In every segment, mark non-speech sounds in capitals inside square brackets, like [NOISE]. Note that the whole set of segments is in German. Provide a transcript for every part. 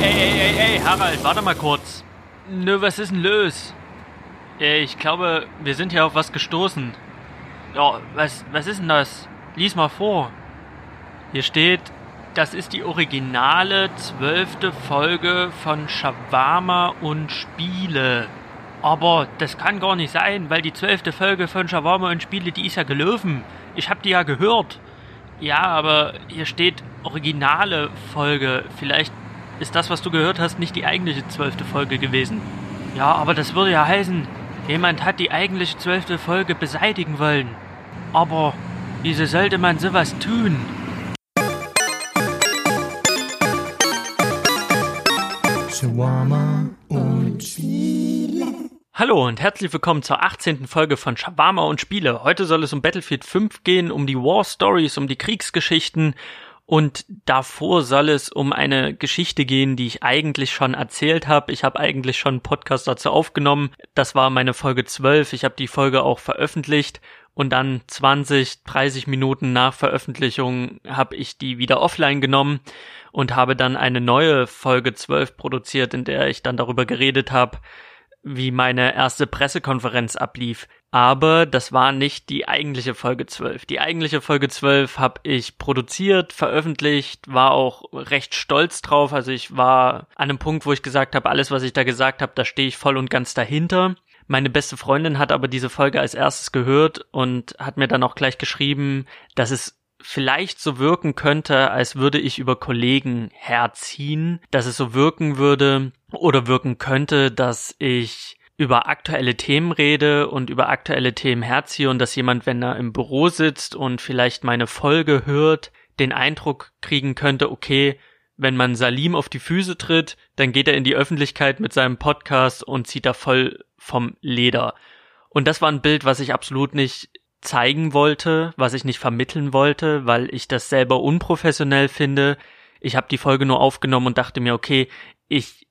ey, ey, ey, ey, Harald, warte mal kurz. Nö, was ist denn los? Ich glaube, wir sind hier auf was gestoßen. Ja, was, was ist denn das? Lies mal vor. Hier steht, das ist die originale zwölfte Folge von Shawarma und Spiele. Aber das kann gar nicht sein, weil die zwölfte Folge von Shawarma und Spiele, die ist ja gelaufen. Ich hab die ja gehört. Ja, aber hier steht originale Folge. Vielleicht ist das, was du gehört hast, nicht die eigentliche zwölfte Folge gewesen. Ja, aber das würde ja heißen, jemand hat die eigentliche zwölfte Folge beseitigen wollen. Aber wieso sollte man sowas tun? Shawarma und Hallo und herzlich willkommen zur 18. Folge von Shawarma und Spiele. Heute soll es um Battlefield 5 gehen, um die War Stories, um die Kriegsgeschichten und davor soll es um eine Geschichte gehen, die ich eigentlich schon erzählt habe. Ich habe eigentlich schon einen Podcast dazu aufgenommen. Das war meine Folge 12. Ich habe die Folge auch veröffentlicht und dann 20, 30 Minuten nach Veröffentlichung habe ich die wieder offline genommen und habe dann eine neue Folge 12 produziert, in der ich dann darüber geredet habe, wie meine erste Pressekonferenz ablief. Aber das war nicht die eigentliche Folge 12. Die eigentliche Folge 12 habe ich produziert, veröffentlicht, war auch recht stolz drauf. Also ich war an einem Punkt, wo ich gesagt habe, alles, was ich da gesagt habe, da stehe ich voll und ganz dahinter. Meine beste Freundin hat aber diese Folge als erstes gehört und hat mir dann auch gleich geschrieben, dass es vielleicht so wirken könnte, als würde ich über Kollegen herziehen, dass es so wirken würde oder wirken könnte, dass ich über aktuelle Themen rede und über aktuelle Themen herziehe und dass jemand, wenn er im Büro sitzt und vielleicht meine Folge hört, den Eindruck kriegen könnte, okay, wenn man Salim auf die Füße tritt, dann geht er in die Öffentlichkeit mit seinem Podcast und zieht da voll vom Leder. Und das war ein Bild, was ich absolut nicht zeigen wollte, was ich nicht vermitteln wollte, weil ich das selber unprofessionell finde. Ich habe die Folge nur aufgenommen und dachte mir, okay, ich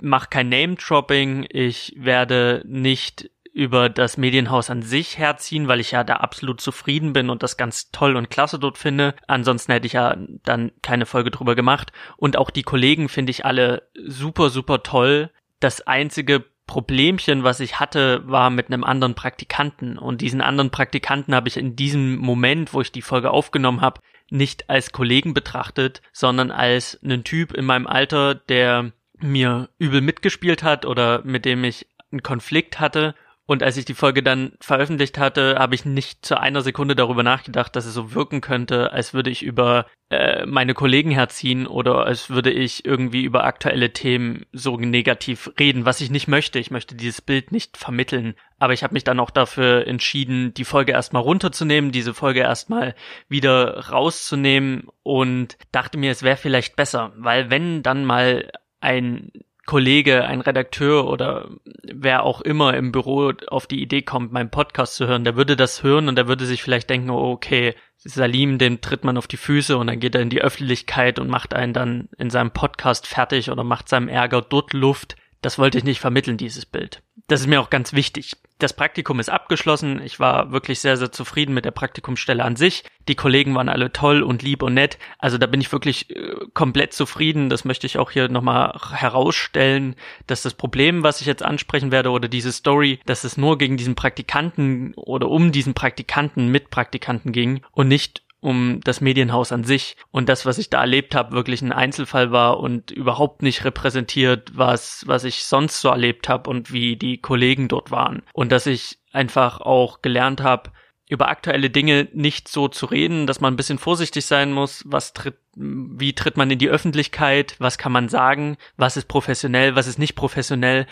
mache kein Name-Dropping, ich werde nicht über das Medienhaus an sich herziehen, weil ich ja da absolut zufrieden bin und das ganz toll und klasse dort finde. Ansonsten hätte ich ja dann keine Folge drüber gemacht. Und auch die Kollegen finde ich alle super, super toll. Das einzige Problemchen, was ich hatte, war mit einem anderen Praktikanten. Und diesen anderen Praktikanten habe ich in diesem Moment, wo ich die Folge aufgenommen habe, nicht als Kollegen betrachtet, sondern als einen Typ in meinem Alter, der mir übel mitgespielt hat oder mit dem ich einen Konflikt hatte. Und als ich die Folge dann veröffentlicht hatte, habe ich nicht zu einer Sekunde darüber nachgedacht, dass es so wirken könnte, als würde ich über äh, meine Kollegen herziehen oder als würde ich irgendwie über aktuelle Themen so negativ reden, was ich nicht möchte. Ich möchte dieses Bild nicht vermitteln. Aber ich habe mich dann auch dafür entschieden, die Folge erstmal runterzunehmen, diese Folge erstmal wieder rauszunehmen und dachte mir, es wäre vielleicht besser, weil wenn dann mal ein Kollege, ein Redakteur oder wer auch immer im Büro auf die Idee kommt, meinen Podcast zu hören, der würde das hören und der würde sich vielleicht denken, oh, okay, Salim, dem tritt man auf die Füße und dann geht er in die Öffentlichkeit und macht einen dann in seinem Podcast fertig oder macht seinem Ärger dort Luft. Das wollte ich nicht vermitteln, dieses Bild. Das ist mir auch ganz wichtig. Das Praktikum ist abgeschlossen. Ich war wirklich sehr, sehr zufrieden mit der Praktikumsstelle an sich. Die Kollegen waren alle toll und lieb und nett. Also da bin ich wirklich äh, komplett zufrieden. Das möchte ich auch hier nochmal herausstellen, dass das Problem, was ich jetzt ansprechen werde oder diese Story, dass es nur gegen diesen Praktikanten oder um diesen Praktikanten mit Praktikanten ging und nicht um das Medienhaus an sich. Und das, was ich da erlebt habe, wirklich ein Einzelfall war und überhaupt nicht repräsentiert, was, was ich sonst so erlebt habe und wie die Kollegen dort waren. Und dass ich einfach auch gelernt habe, über aktuelle Dinge nicht so zu reden, dass man ein bisschen vorsichtig sein muss, was tritt, wie tritt man in die Öffentlichkeit, was kann man sagen, was ist professionell, was ist nicht professionell.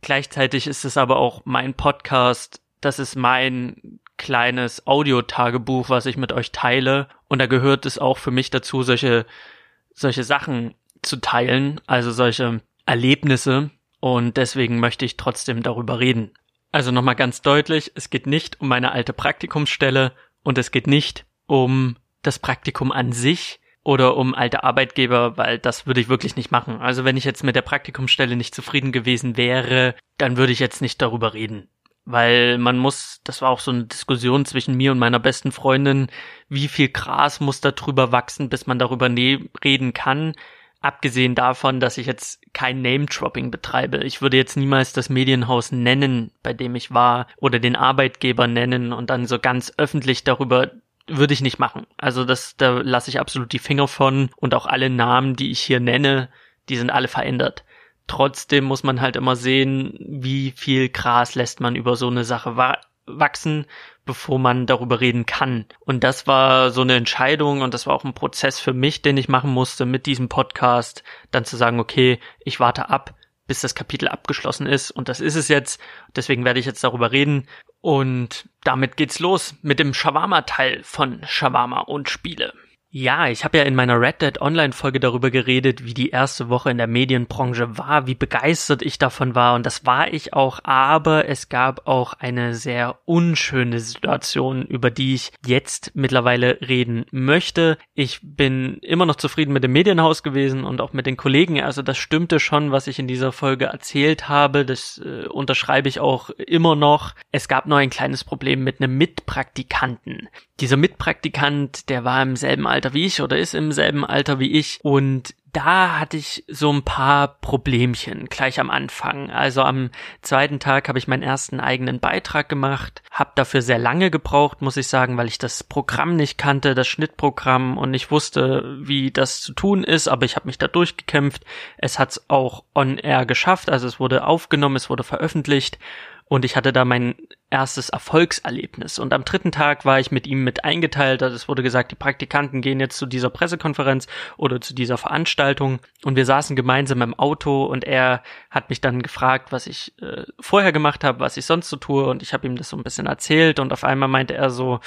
Gleichzeitig ist es aber auch mein Podcast, das ist mein kleines Audiotagebuch, was ich mit euch teile. Und da gehört es auch für mich dazu, solche, solche Sachen zu teilen, also solche Erlebnisse. Und deswegen möchte ich trotzdem darüber reden. Also nochmal ganz deutlich, es geht nicht um meine alte Praktikumsstelle und es geht nicht um das Praktikum an sich oder um alte Arbeitgeber, weil das würde ich wirklich nicht machen. Also wenn ich jetzt mit der Praktikumsstelle nicht zufrieden gewesen wäre, dann würde ich jetzt nicht darüber reden weil man muss, das war auch so eine Diskussion zwischen mir und meiner besten Freundin, wie viel Gras muss da drüber wachsen, bis man darüber ne reden kann. Abgesehen davon, dass ich jetzt kein Name-Dropping betreibe. Ich würde jetzt niemals das Medienhaus nennen, bei dem ich war, oder den Arbeitgeber nennen und dann so ganz öffentlich darüber würde ich nicht machen. Also das, da lasse ich absolut die Finger von und auch alle Namen, die ich hier nenne, die sind alle verändert. Trotzdem muss man halt immer sehen, wie viel Gras lässt man über so eine Sache wa wachsen, bevor man darüber reden kann. Und das war so eine Entscheidung und das war auch ein Prozess für mich, den ich machen musste mit diesem Podcast, dann zu sagen, okay, ich warte ab, bis das Kapitel abgeschlossen ist und das ist es jetzt. Deswegen werde ich jetzt darüber reden und damit geht's los mit dem Shawarma-Teil von Shawarma und Spiele. Ja, ich habe ja in meiner Red Dead Online-Folge darüber geredet, wie die erste Woche in der Medienbranche war, wie begeistert ich davon war und das war ich auch, aber es gab auch eine sehr unschöne Situation, über die ich jetzt mittlerweile reden möchte. Ich bin immer noch zufrieden mit dem Medienhaus gewesen und auch mit den Kollegen, also das stimmte schon, was ich in dieser Folge erzählt habe, das äh, unterschreibe ich auch immer noch. Es gab nur ein kleines Problem mit einem Mitpraktikanten. Dieser Mitpraktikant, der war im selben Alter wie ich oder ist im selben Alter wie ich und da hatte ich so ein paar Problemchen gleich am Anfang. Also am zweiten Tag habe ich meinen ersten eigenen Beitrag gemacht, habe dafür sehr lange gebraucht, muss ich sagen, weil ich das Programm nicht kannte, das Schnittprogramm und nicht wusste, wie das zu tun ist, aber ich habe mich da durchgekämpft. Es hat es auch on air geschafft, also es wurde aufgenommen, es wurde veröffentlicht und ich hatte da mein erstes Erfolgserlebnis. Und am dritten Tag war ich mit ihm mit eingeteilt. Also es wurde gesagt, die Praktikanten gehen jetzt zu dieser Pressekonferenz oder zu dieser Veranstaltung. Und wir saßen gemeinsam im Auto und er hat mich dann gefragt, was ich äh, vorher gemacht habe, was ich sonst so tue. Und ich habe ihm das so ein bisschen erzählt. Und auf einmal meinte er so,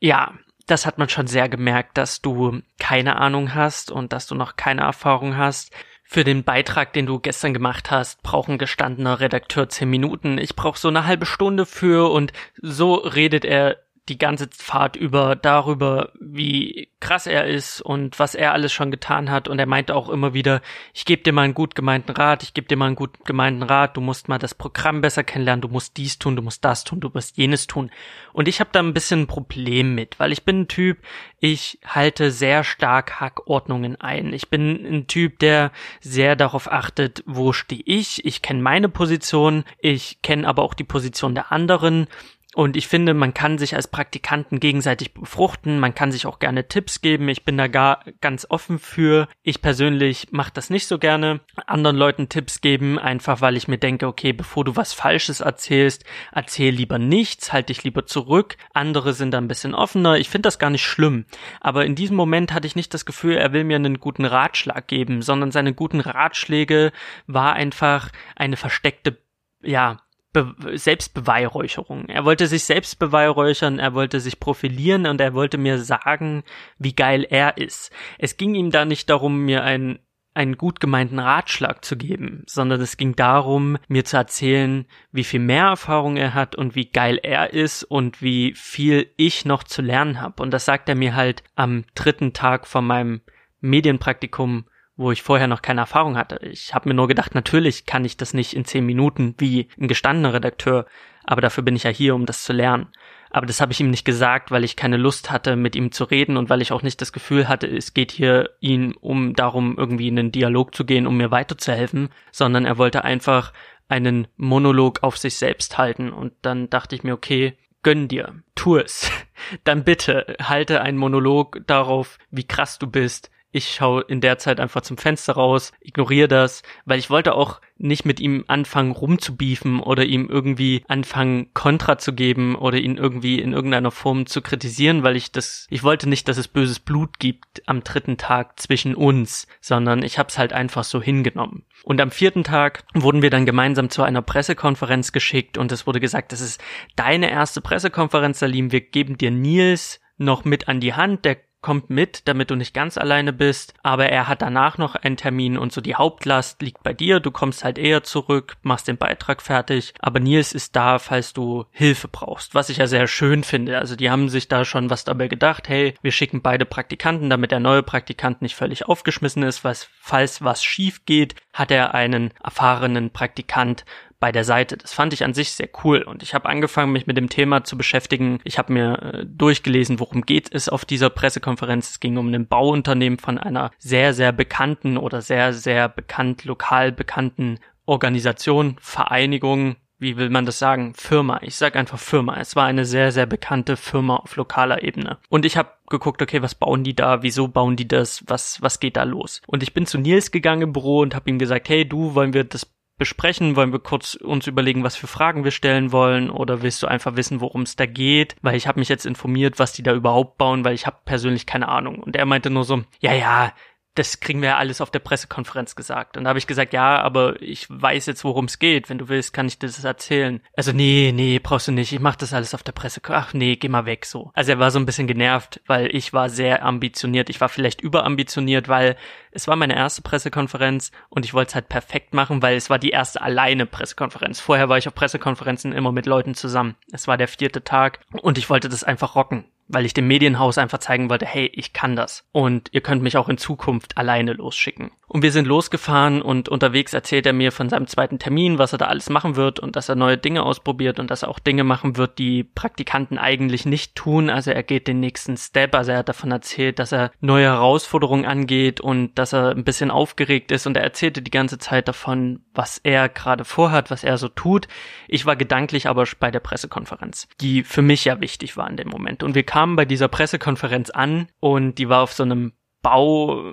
ja, das hat man schon sehr gemerkt, dass du keine Ahnung hast und dass du noch keine Erfahrung hast. Für den Beitrag, den du gestern gemacht hast, braucht ein gestandener Redakteur zehn Minuten. Ich brauche so eine halbe Stunde für und so redet er die ganze Fahrt über darüber, wie krass er ist und was er alles schon getan hat. Und er meinte auch immer wieder, ich gebe dir mal einen gut gemeinten Rat, ich gebe dir mal einen gut gemeinten Rat, du musst mal das Programm besser kennenlernen, du musst dies tun, du musst das tun, du musst jenes tun. Und ich habe da ein bisschen ein Problem mit, weil ich bin ein Typ, ich halte sehr stark Hackordnungen ein. Ich bin ein Typ, der sehr darauf achtet, wo stehe ich. Ich kenne meine Position, ich kenne aber auch die Position der anderen und ich finde, man kann sich als Praktikanten gegenseitig befruchten, man kann sich auch gerne Tipps geben. Ich bin da gar ganz offen für. Ich persönlich mache das nicht so gerne, anderen Leuten Tipps geben, einfach weil ich mir denke, okay, bevor du was Falsches erzählst, erzähl lieber nichts, halt dich lieber zurück. Andere sind da ein bisschen offener. Ich finde das gar nicht schlimm. Aber in diesem Moment hatte ich nicht das Gefühl, er will mir einen guten Ratschlag geben, sondern seine guten Ratschläge war einfach eine versteckte ja, Be Selbstbeweihräucherung. Er wollte sich selbst beweihräuchern, er wollte sich profilieren und er wollte mir sagen, wie geil er ist. Es ging ihm da nicht darum, mir einen, einen gut gemeinten Ratschlag zu geben, sondern es ging darum, mir zu erzählen, wie viel mehr Erfahrung er hat und wie geil er ist und wie viel ich noch zu lernen habe. Und das sagt er mir halt am dritten Tag von meinem Medienpraktikum wo ich vorher noch keine Erfahrung hatte. Ich habe mir nur gedacht, natürlich kann ich das nicht in zehn Minuten wie ein gestandener Redakteur, aber dafür bin ich ja hier, um das zu lernen. Aber das habe ich ihm nicht gesagt, weil ich keine Lust hatte, mit ihm zu reden und weil ich auch nicht das Gefühl hatte, es geht hier ihn um darum, irgendwie in einen Dialog zu gehen, um mir weiterzuhelfen, sondern er wollte einfach einen Monolog auf sich selbst halten. Und dann dachte ich mir, okay, gönn dir, tu es. [LAUGHS] Dann bitte halte einen Monolog darauf, wie krass du bist, ich schaue in der Zeit einfach zum Fenster raus, ignoriere das, weil ich wollte auch nicht mit ihm anfangen rumzubiefen oder ihm irgendwie anfangen Kontra zu geben oder ihn irgendwie in irgendeiner Form zu kritisieren, weil ich das, ich wollte nicht, dass es böses Blut gibt am dritten Tag zwischen uns, sondern ich habe es halt einfach so hingenommen. Und am vierten Tag wurden wir dann gemeinsam zu einer Pressekonferenz geschickt und es wurde gesagt, das ist deine erste Pressekonferenz, Salim, wir geben dir Nils noch mit an die Hand, der kommt mit, damit du nicht ganz alleine bist, aber er hat danach noch einen Termin und so die Hauptlast liegt bei dir, du kommst halt eher zurück, machst den Beitrag fertig, aber Nils ist da, falls du Hilfe brauchst, was ich ja sehr schön finde. Also die haben sich da schon was dabei gedacht, hey, wir schicken beide Praktikanten, damit der neue Praktikant nicht völlig aufgeschmissen ist, was falls was schief geht, hat er einen erfahrenen Praktikant bei der Seite. Das fand ich an sich sehr cool und ich habe angefangen, mich mit dem Thema zu beschäftigen. Ich habe mir äh, durchgelesen, worum geht es auf dieser Pressekonferenz. Es ging um ein Bauunternehmen von einer sehr, sehr bekannten oder sehr, sehr bekannt, lokal bekannten Organisation, Vereinigung, wie will man das sagen, Firma. Ich sag einfach Firma. Es war eine sehr, sehr bekannte Firma auf lokaler Ebene. Und ich habe geguckt, okay, was bauen die da? Wieso bauen die das? Was, was geht da los? Und ich bin zu Nils gegangen im Büro und habe ihm gesagt, hey, du, wollen wir das besprechen? Wollen wir kurz uns überlegen, was für Fragen wir stellen wollen? Oder willst du einfach wissen, worum es da geht? Weil ich habe mich jetzt informiert, was die da überhaupt bauen, weil ich habe persönlich keine Ahnung. Und er meinte nur so, ja, ja, das kriegen wir ja alles auf der Pressekonferenz gesagt. Und da habe ich gesagt, ja, aber ich weiß jetzt, worum es geht. Wenn du willst, kann ich dir das erzählen. Also, nee, nee, brauchst du nicht. Ich mach das alles auf der Pressekonferenz. Ach nee, geh mal weg so. Also er war so ein bisschen genervt, weil ich war sehr ambitioniert. Ich war vielleicht überambitioniert, weil es war meine erste Pressekonferenz und ich wollte es halt perfekt machen, weil es war die erste alleine Pressekonferenz. Vorher war ich auf Pressekonferenzen immer mit Leuten zusammen. Es war der vierte Tag und ich wollte das einfach rocken weil ich dem Medienhaus einfach zeigen wollte, hey, ich kann das. Und ihr könnt mich auch in Zukunft alleine losschicken. Und wir sind losgefahren und unterwegs erzählt er mir von seinem zweiten Termin, was er da alles machen wird und dass er neue Dinge ausprobiert und dass er auch Dinge machen wird, die Praktikanten eigentlich nicht tun. Also er geht den nächsten Step. Also er hat davon erzählt, dass er neue Herausforderungen angeht und dass er ein bisschen aufgeregt ist und er erzählte die ganze Zeit davon, was er gerade vorhat, was er so tut. Ich war gedanklich aber bei der Pressekonferenz, die für mich ja wichtig war in dem Moment. Und wir kamen bei dieser Pressekonferenz an und die war auf so einem Bau,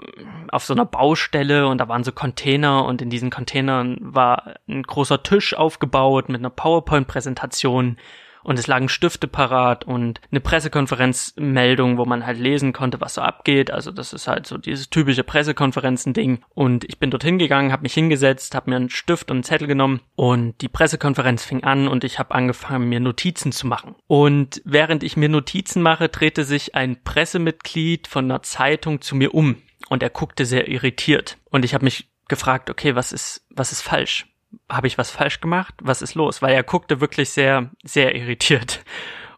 auf so einer Baustelle und da waren so Container und in diesen Containern war ein großer Tisch aufgebaut mit einer PowerPoint-Präsentation und es lagen Stifte parat und eine Pressekonferenzmeldung, wo man halt lesen konnte, was so abgeht. Also das ist halt so dieses typische Pressekonferenzen-Ding. Und ich bin dorthin gegangen, habe mich hingesetzt, habe mir einen Stift und einen Zettel genommen und die Pressekonferenz fing an und ich habe angefangen, mir Notizen zu machen. Und während ich mir Notizen mache, drehte sich ein Pressemitglied von einer Zeitung zu mir um und er guckte sehr irritiert. Und ich habe mich gefragt, okay, was ist, was ist falsch? Habe ich was falsch gemacht? Was ist los? Weil er guckte wirklich sehr, sehr irritiert.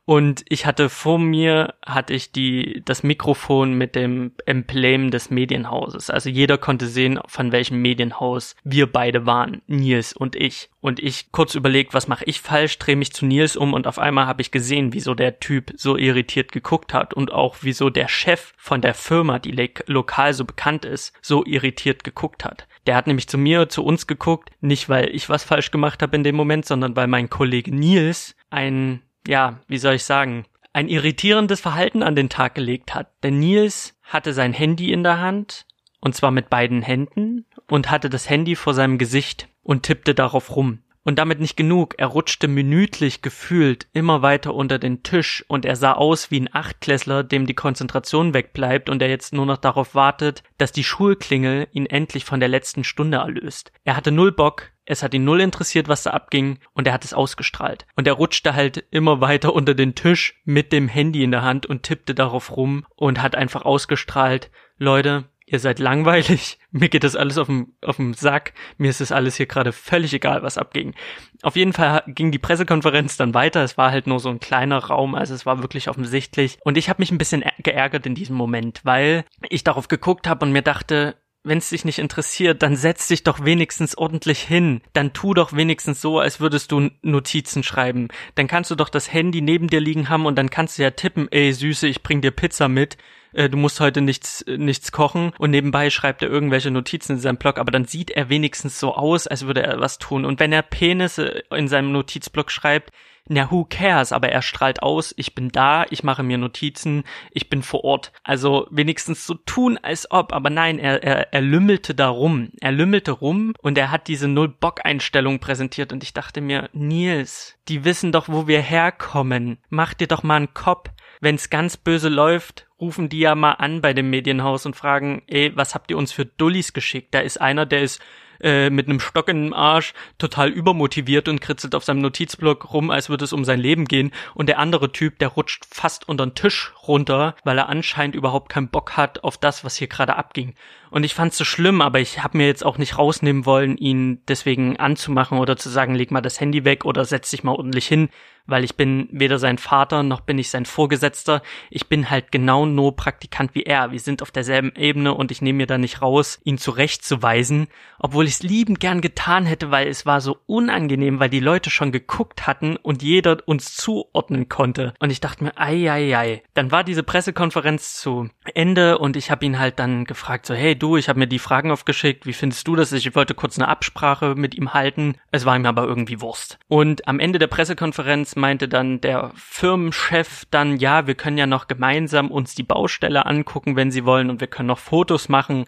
Und ich hatte vor mir, hatte ich die, das Mikrofon mit dem Emblem des Medienhauses. Also jeder konnte sehen, von welchem Medienhaus wir beide waren, Nils und ich. Und ich kurz überlegt, was mache ich falsch, drehe mich zu Nils um und auf einmal habe ich gesehen, wieso der Typ so irritiert geguckt hat und auch wieso der Chef von der Firma, die lokal so bekannt ist, so irritiert geguckt hat. Der hat nämlich zu mir, zu uns geguckt, nicht weil ich was falsch gemacht habe in dem Moment, sondern weil mein Kollege Nils ein ja, wie soll ich sagen, ein irritierendes Verhalten an den Tag gelegt hat. Denn Nils hatte sein Handy in der Hand, und zwar mit beiden Händen, und hatte das Handy vor seinem Gesicht und tippte darauf rum. Und damit nicht genug, er rutschte minütlich gefühlt immer weiter unter den Tisch und er sah aus wie ein Achtklässler, dem die Konzentration wegbleibt und er jetzt nur noch darauf wartet, dass die Schulklingel ihn endlich von der letzten Stunde erlöst. Er hatte null Bock, es hat ihn null interessiert, was da abging und er hat es ausgestrahlt. Und er rutschte halt immer weiter unter den Tisch mit dem Handy in der Hand und tippte darauf rum und hat einfach ausgestrahlt, Leute, ihr seid langweilig, [LAUGHS] mir geht das alles auf dem, Sack, mir ist das alles hier gerade völlig egal, was abging. Auf jeden Fall ging die Pressekonferenz dann weiter, es war halt nur so ein kleiner Raum, also es war wirklich offensichtlich. Und ich habe mich ein bisschen geärgert in diesem Moment, weil ich darauf geguckt habe und mir dachte, wenn es dich nicht interessiert, dann setz dich doch wenigstens ordentlich hin. Dann tu doch wenigstens so, als würdest du Notizen schreiben. Dann kannst du doch das Handy neben dir liegen haben und dann kannst du ja tippen, ey Süße, ich bring dir Pizza mit äh, du musst heute nichts, nichts kochen und nebenbei schreibt er irgendwelche Notizen in seinem Blog, aber dann sieht er wenigstens so aus, als würde er was tun. Und wenn er Penisse in seinem Notizblock schreibt, na, who cares? Aber er strahlt aus, ich bin da, ich mache mir Notizen, ich bin vor Ort. Also wenigstens so tun, als ob. Aber nein, er, er, er lümmelte da rum. Er lümmelte rum und er hat diese Null-Bock-Einstellung präsentiert und ich dachte mir, Nils, die wissen doch, wo wir herkommen. Mach dir doch mal einen Kopf wenn's ganz böse läuft, rufen die ja mal an bei dem Medienhaus und fragen, ey, was habt ihr uns für Dullis geschickt? Da ist einer, der ist äh, mit einem Stock in dem Arsch total übermotiviert und kritzelt auf seinem Notizblock rum, als würde es um sein Leben gehen. Und der andere Typ, der rutscht fast unter den Tisch runter, weil er anscheinend überhaupt keinen Bock hat auf das, was hier gerade abging. Und ich fand's so schlimm, aber ich habe mir jetzt auch nicht rausnehmen wollen, ihn deswegen anzumachen oder zu sagen, leg mal das Handy weg oder setz dich mal ordentlich hin, weil ich bin weder sein Vater noch bin ich sein Vorgesetzter. Ich bin halt genau nur Praktikant wie er. Wir sind auf derselben Ebene und ich nehme mir da nicht raus, ihn zurechtzuweisen, obwohl ich es liebend gern getan hätte, weil es war so unangenehm, weil die Leute schon geguckt hatten und jeder uns zuordnen konnte. Und ich dachte mir, ei, ei, ei. Dann war diese Pressekonferenz zu Ende und ich habe ihn halt dann gefragt, so, hey du, ich habe mir die Fragen aufgeschickt, wie findest du das? Ich wollte kurz eine Absprache mit ihm halten. Es war ihm aber irgendwie Wurst. Und am Ende der Pressekonferenz Konferenz meinte dann der Firmenchef dann, ja, wir können ja noch gemeinsam uns die Baustelle angucken, wenn Sie wollen, und wir können noch Fotos machen.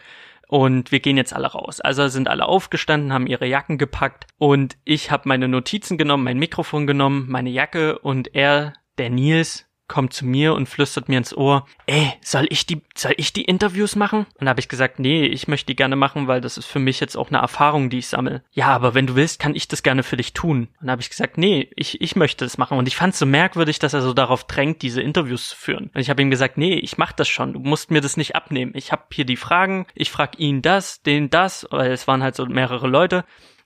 Und wir gehen jetzt alle raus. Also sind alle aufgestanden, haben ihre Jacken gepackt und ich habe meine Notizen genommen, mein Mikrofon genommen, meine Jacke und er, der Nils, kommt zu mir und flüstert mir ins Ohr, ey, soll ich die, soll ich die Interviews machen? Und da habe ich gesagt, nee, ich möchte die gerne machen, weil das ist für mich jetzt auch eine Erfahrung, die ich sammle. Ja, aber wenn du willst, kann ich das gerne für dich tun. Und da habe ich gesagt, nee, ich, ich möchte das machen. Und ich fand es so merkwürdig, dass er so darauf drängt, diese Interviews zu führen. Und ich habe ihm gesagt, nee, ich mach das schon. Du musst mir das nicht abnehmen. Ich habe hier die Fragen, ich frag ihn das, den das, weil es waren halt so mehrere Leute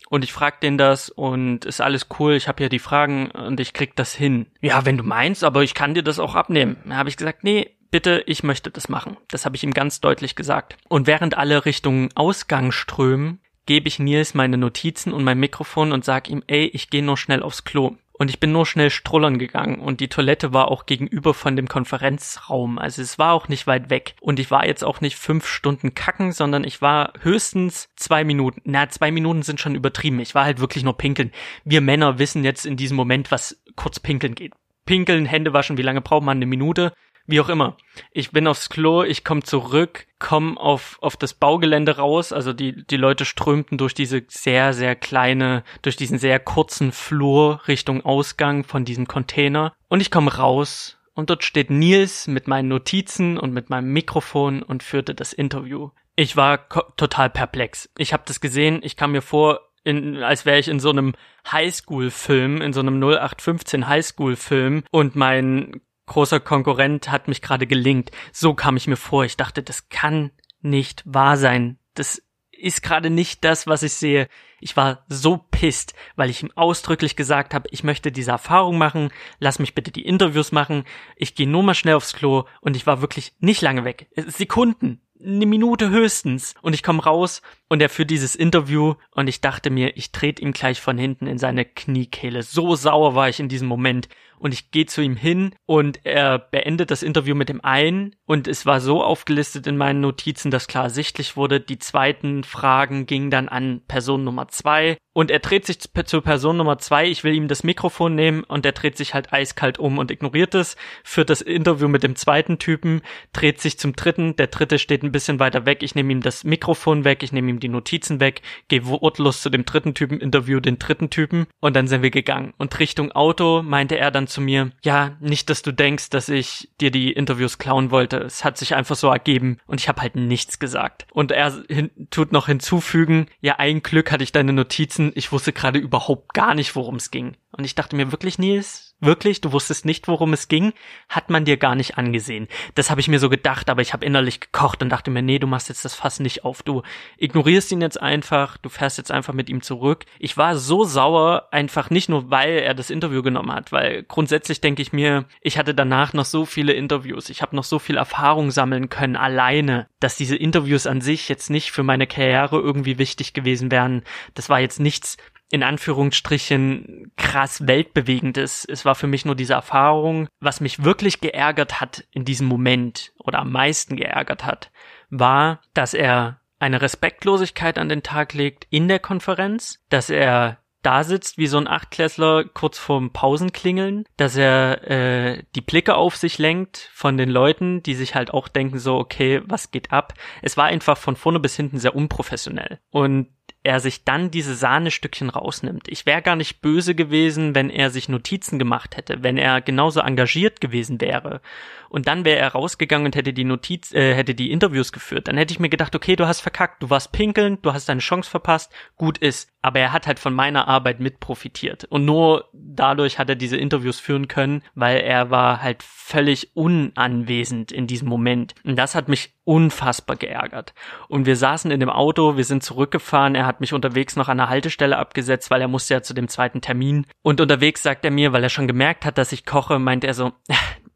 und ich frag den das und ist alles cool, ich habe ja die Fragen und ich krieg das hin. Ja, wenn du meinst, aber ich kann dir das auch abnehmen. Da habe ich gesagt, nee, bitte, ich möchte das machen. Das habe ich ihm ganz deutlich gesagt. Und während alle Richtung Ausgang strömen, gebe ich Nils meine Notizen und mein Mikrofon und sag ihm, ey, ich gehe nur schnell aufs Klo. Und ich bin nur schnell strullern gegangen und die Toilette war auch gegenüber von dem Konferenzraum. Also es war auch nicht weit weg. Und ich war jetzt auch nicht fünf Stunden kacken, sondern ich war höchstens zwei Minuten. Na, zwei Minuten sind schon übertrieben. Ich war halt wirklich nur pinkeln. Wir Männer wissen jetzt in diesem Moment, was kurz pinkeln geht. Pinkeln, Hände waschen, wie lange braucht man? Eine Minute? Wie auch immer. Ich bin aufs Klo, ich komme zurück, komme auf, auf das Baugelände raus. Also die, die Leute strömten durch diese sehr, sehr kleine, durch diesen sehr kurzen Flur Richtung Ausgang von diesem Container. Und ich komme raus und dort steht Nils mit meinen Notizen und mit meinem Mikrofon und führte das Interview. Ich war total perplex. Ich habe das gesehen, ich kam mir vor, in, als wäre ich in so einem Highschool-Film, in so einem 0815 Highschool-Film und mein großer Konkurrent hat mich gerade gelingt. So kam ich mir vor. Ich dachte, das kann nicht wahr sein. Das ist gerade nicht das, was ich sehe. Ich war so pisst, weil ich ihm ausdrücklich gesagt habe, ich möchte diese Erfahrung machen, lass mich bitte die Interviews machen, ich gehe nur mal schnell aufs Klo und ich war wirklich nicht lange weg. Sekunden, eine Minute höchstens. Und ich komme raus und er führt dieses Interview und ich dachte mir, ich trete ihm gleich von hinten in seine Kniekehle. So sauer war ich in diesem Moment und ich gehe zu ihm hin und er beendet das Interview mit dem einen. Und es war so aufgelistet in meinen Notizen, dass klar sichtlich wurde, die zweiten Fragen gingen dann an Person Nummer zwei. Und er dreht sich zu Person Nummer zwei, ich will ihm das Mikrofon nehmen. Und er dreht sich halt eiskalt um und ignoriert es, führt das Interview mit dem zweiten Typen, dreht sich zum dritten, der dritte steht ein bisschen weiter weg, ich nehme ihm das Mikrofon weg, ich nehme ihm die Notizen weg, gehe wortlos zu dem dritten Typen, interview den dritten Typen. Und dann sind wir gegangen. Und Richtung Auto meinte er dann zu mir, ja, nicht, dass du denkst, dass ich dir die Interviews klauen wollte. Es hat sich einfach so ergeben und ich habe halt nichts gesagt. Und er tut noch hinzufügen, ja, ein Glück hatte ich deine Notizen, ich wusste gerade überhaupt gar nicht, worum es ging. Und ich dachte mir wirklich, Nils, Wirklich? Du wusstest nicht, worum es ging? Hat man dir gar nicht angesehen. Das habe ich mir so gedacht, aber ich habe innerlich gekocht und dachte mir, nee, du machst jetzt das Fass nicht auf. Du ignorierst ihn jetzt einfach, du fährst jetzt einfach mit ihm zurück. Ich war so sauer, einfach nicht nur, weil er das Interview genommen hat, weil grundsätzlich denke ich mir, ich hatte danach noch so viele Interviews, ich habe noch so viel Erfahrung sammeln können alleine, dass diese Interviews an sich jetzt nicht für meine Karriere irgendwie wichtig gewesen wären. Das war jetzt nichts, in Anführungsstrichen krass weltbewegendes. Es war für mich nur diese Erfahrung. Was mich wirklich geärgert hat in diesem Moment oder am meisten geärgert hat, war, dass er eine Respektlosigkeit an den Tag legt in der Konferenz, dass er da sitzt wie so ein Achtklässler kurz vorm Pausenklingeln, dass er äh, die Blicke auf sich lenkt von den Leuten, die sich halt auch denken so, okay, was geht ab? Es war einfach von vorne bis hinten sehr unprofessionell. Und er sich dann diese Sahnestückchen rausnimmt. Ich wäre gar nicht böse gewesen, wenn er sich Notizen gemacht hätte, wenn er genauso engagiert gewesen wäre. Und dann wäre er rausgegangen und hätte die Notiz, äh, hätte die Interviews geführt. Dann hätte ich mir gedacht, okay, du hast verkackt, du warst pinkeln, du hast deine Chance verpasst, gut ist. Aber er hat halt von meiner Arbeit mit profitiert. Und nur dadurch hat er diese Interviews führen können, weil er war halt völlig unanwesend in diesem Moment. Und das hat mich unfassbar geärgert. Und wir saßen in dem Auto, wir sind zurückgefahren, er hat mich unterwegs noch an der Haltestelle abgesetzt, weil er musste ja zu dem zweiten Termin. Und unterwegs sagt er mir, weil er schon gemerkt hat, dass ich koche, meint er so,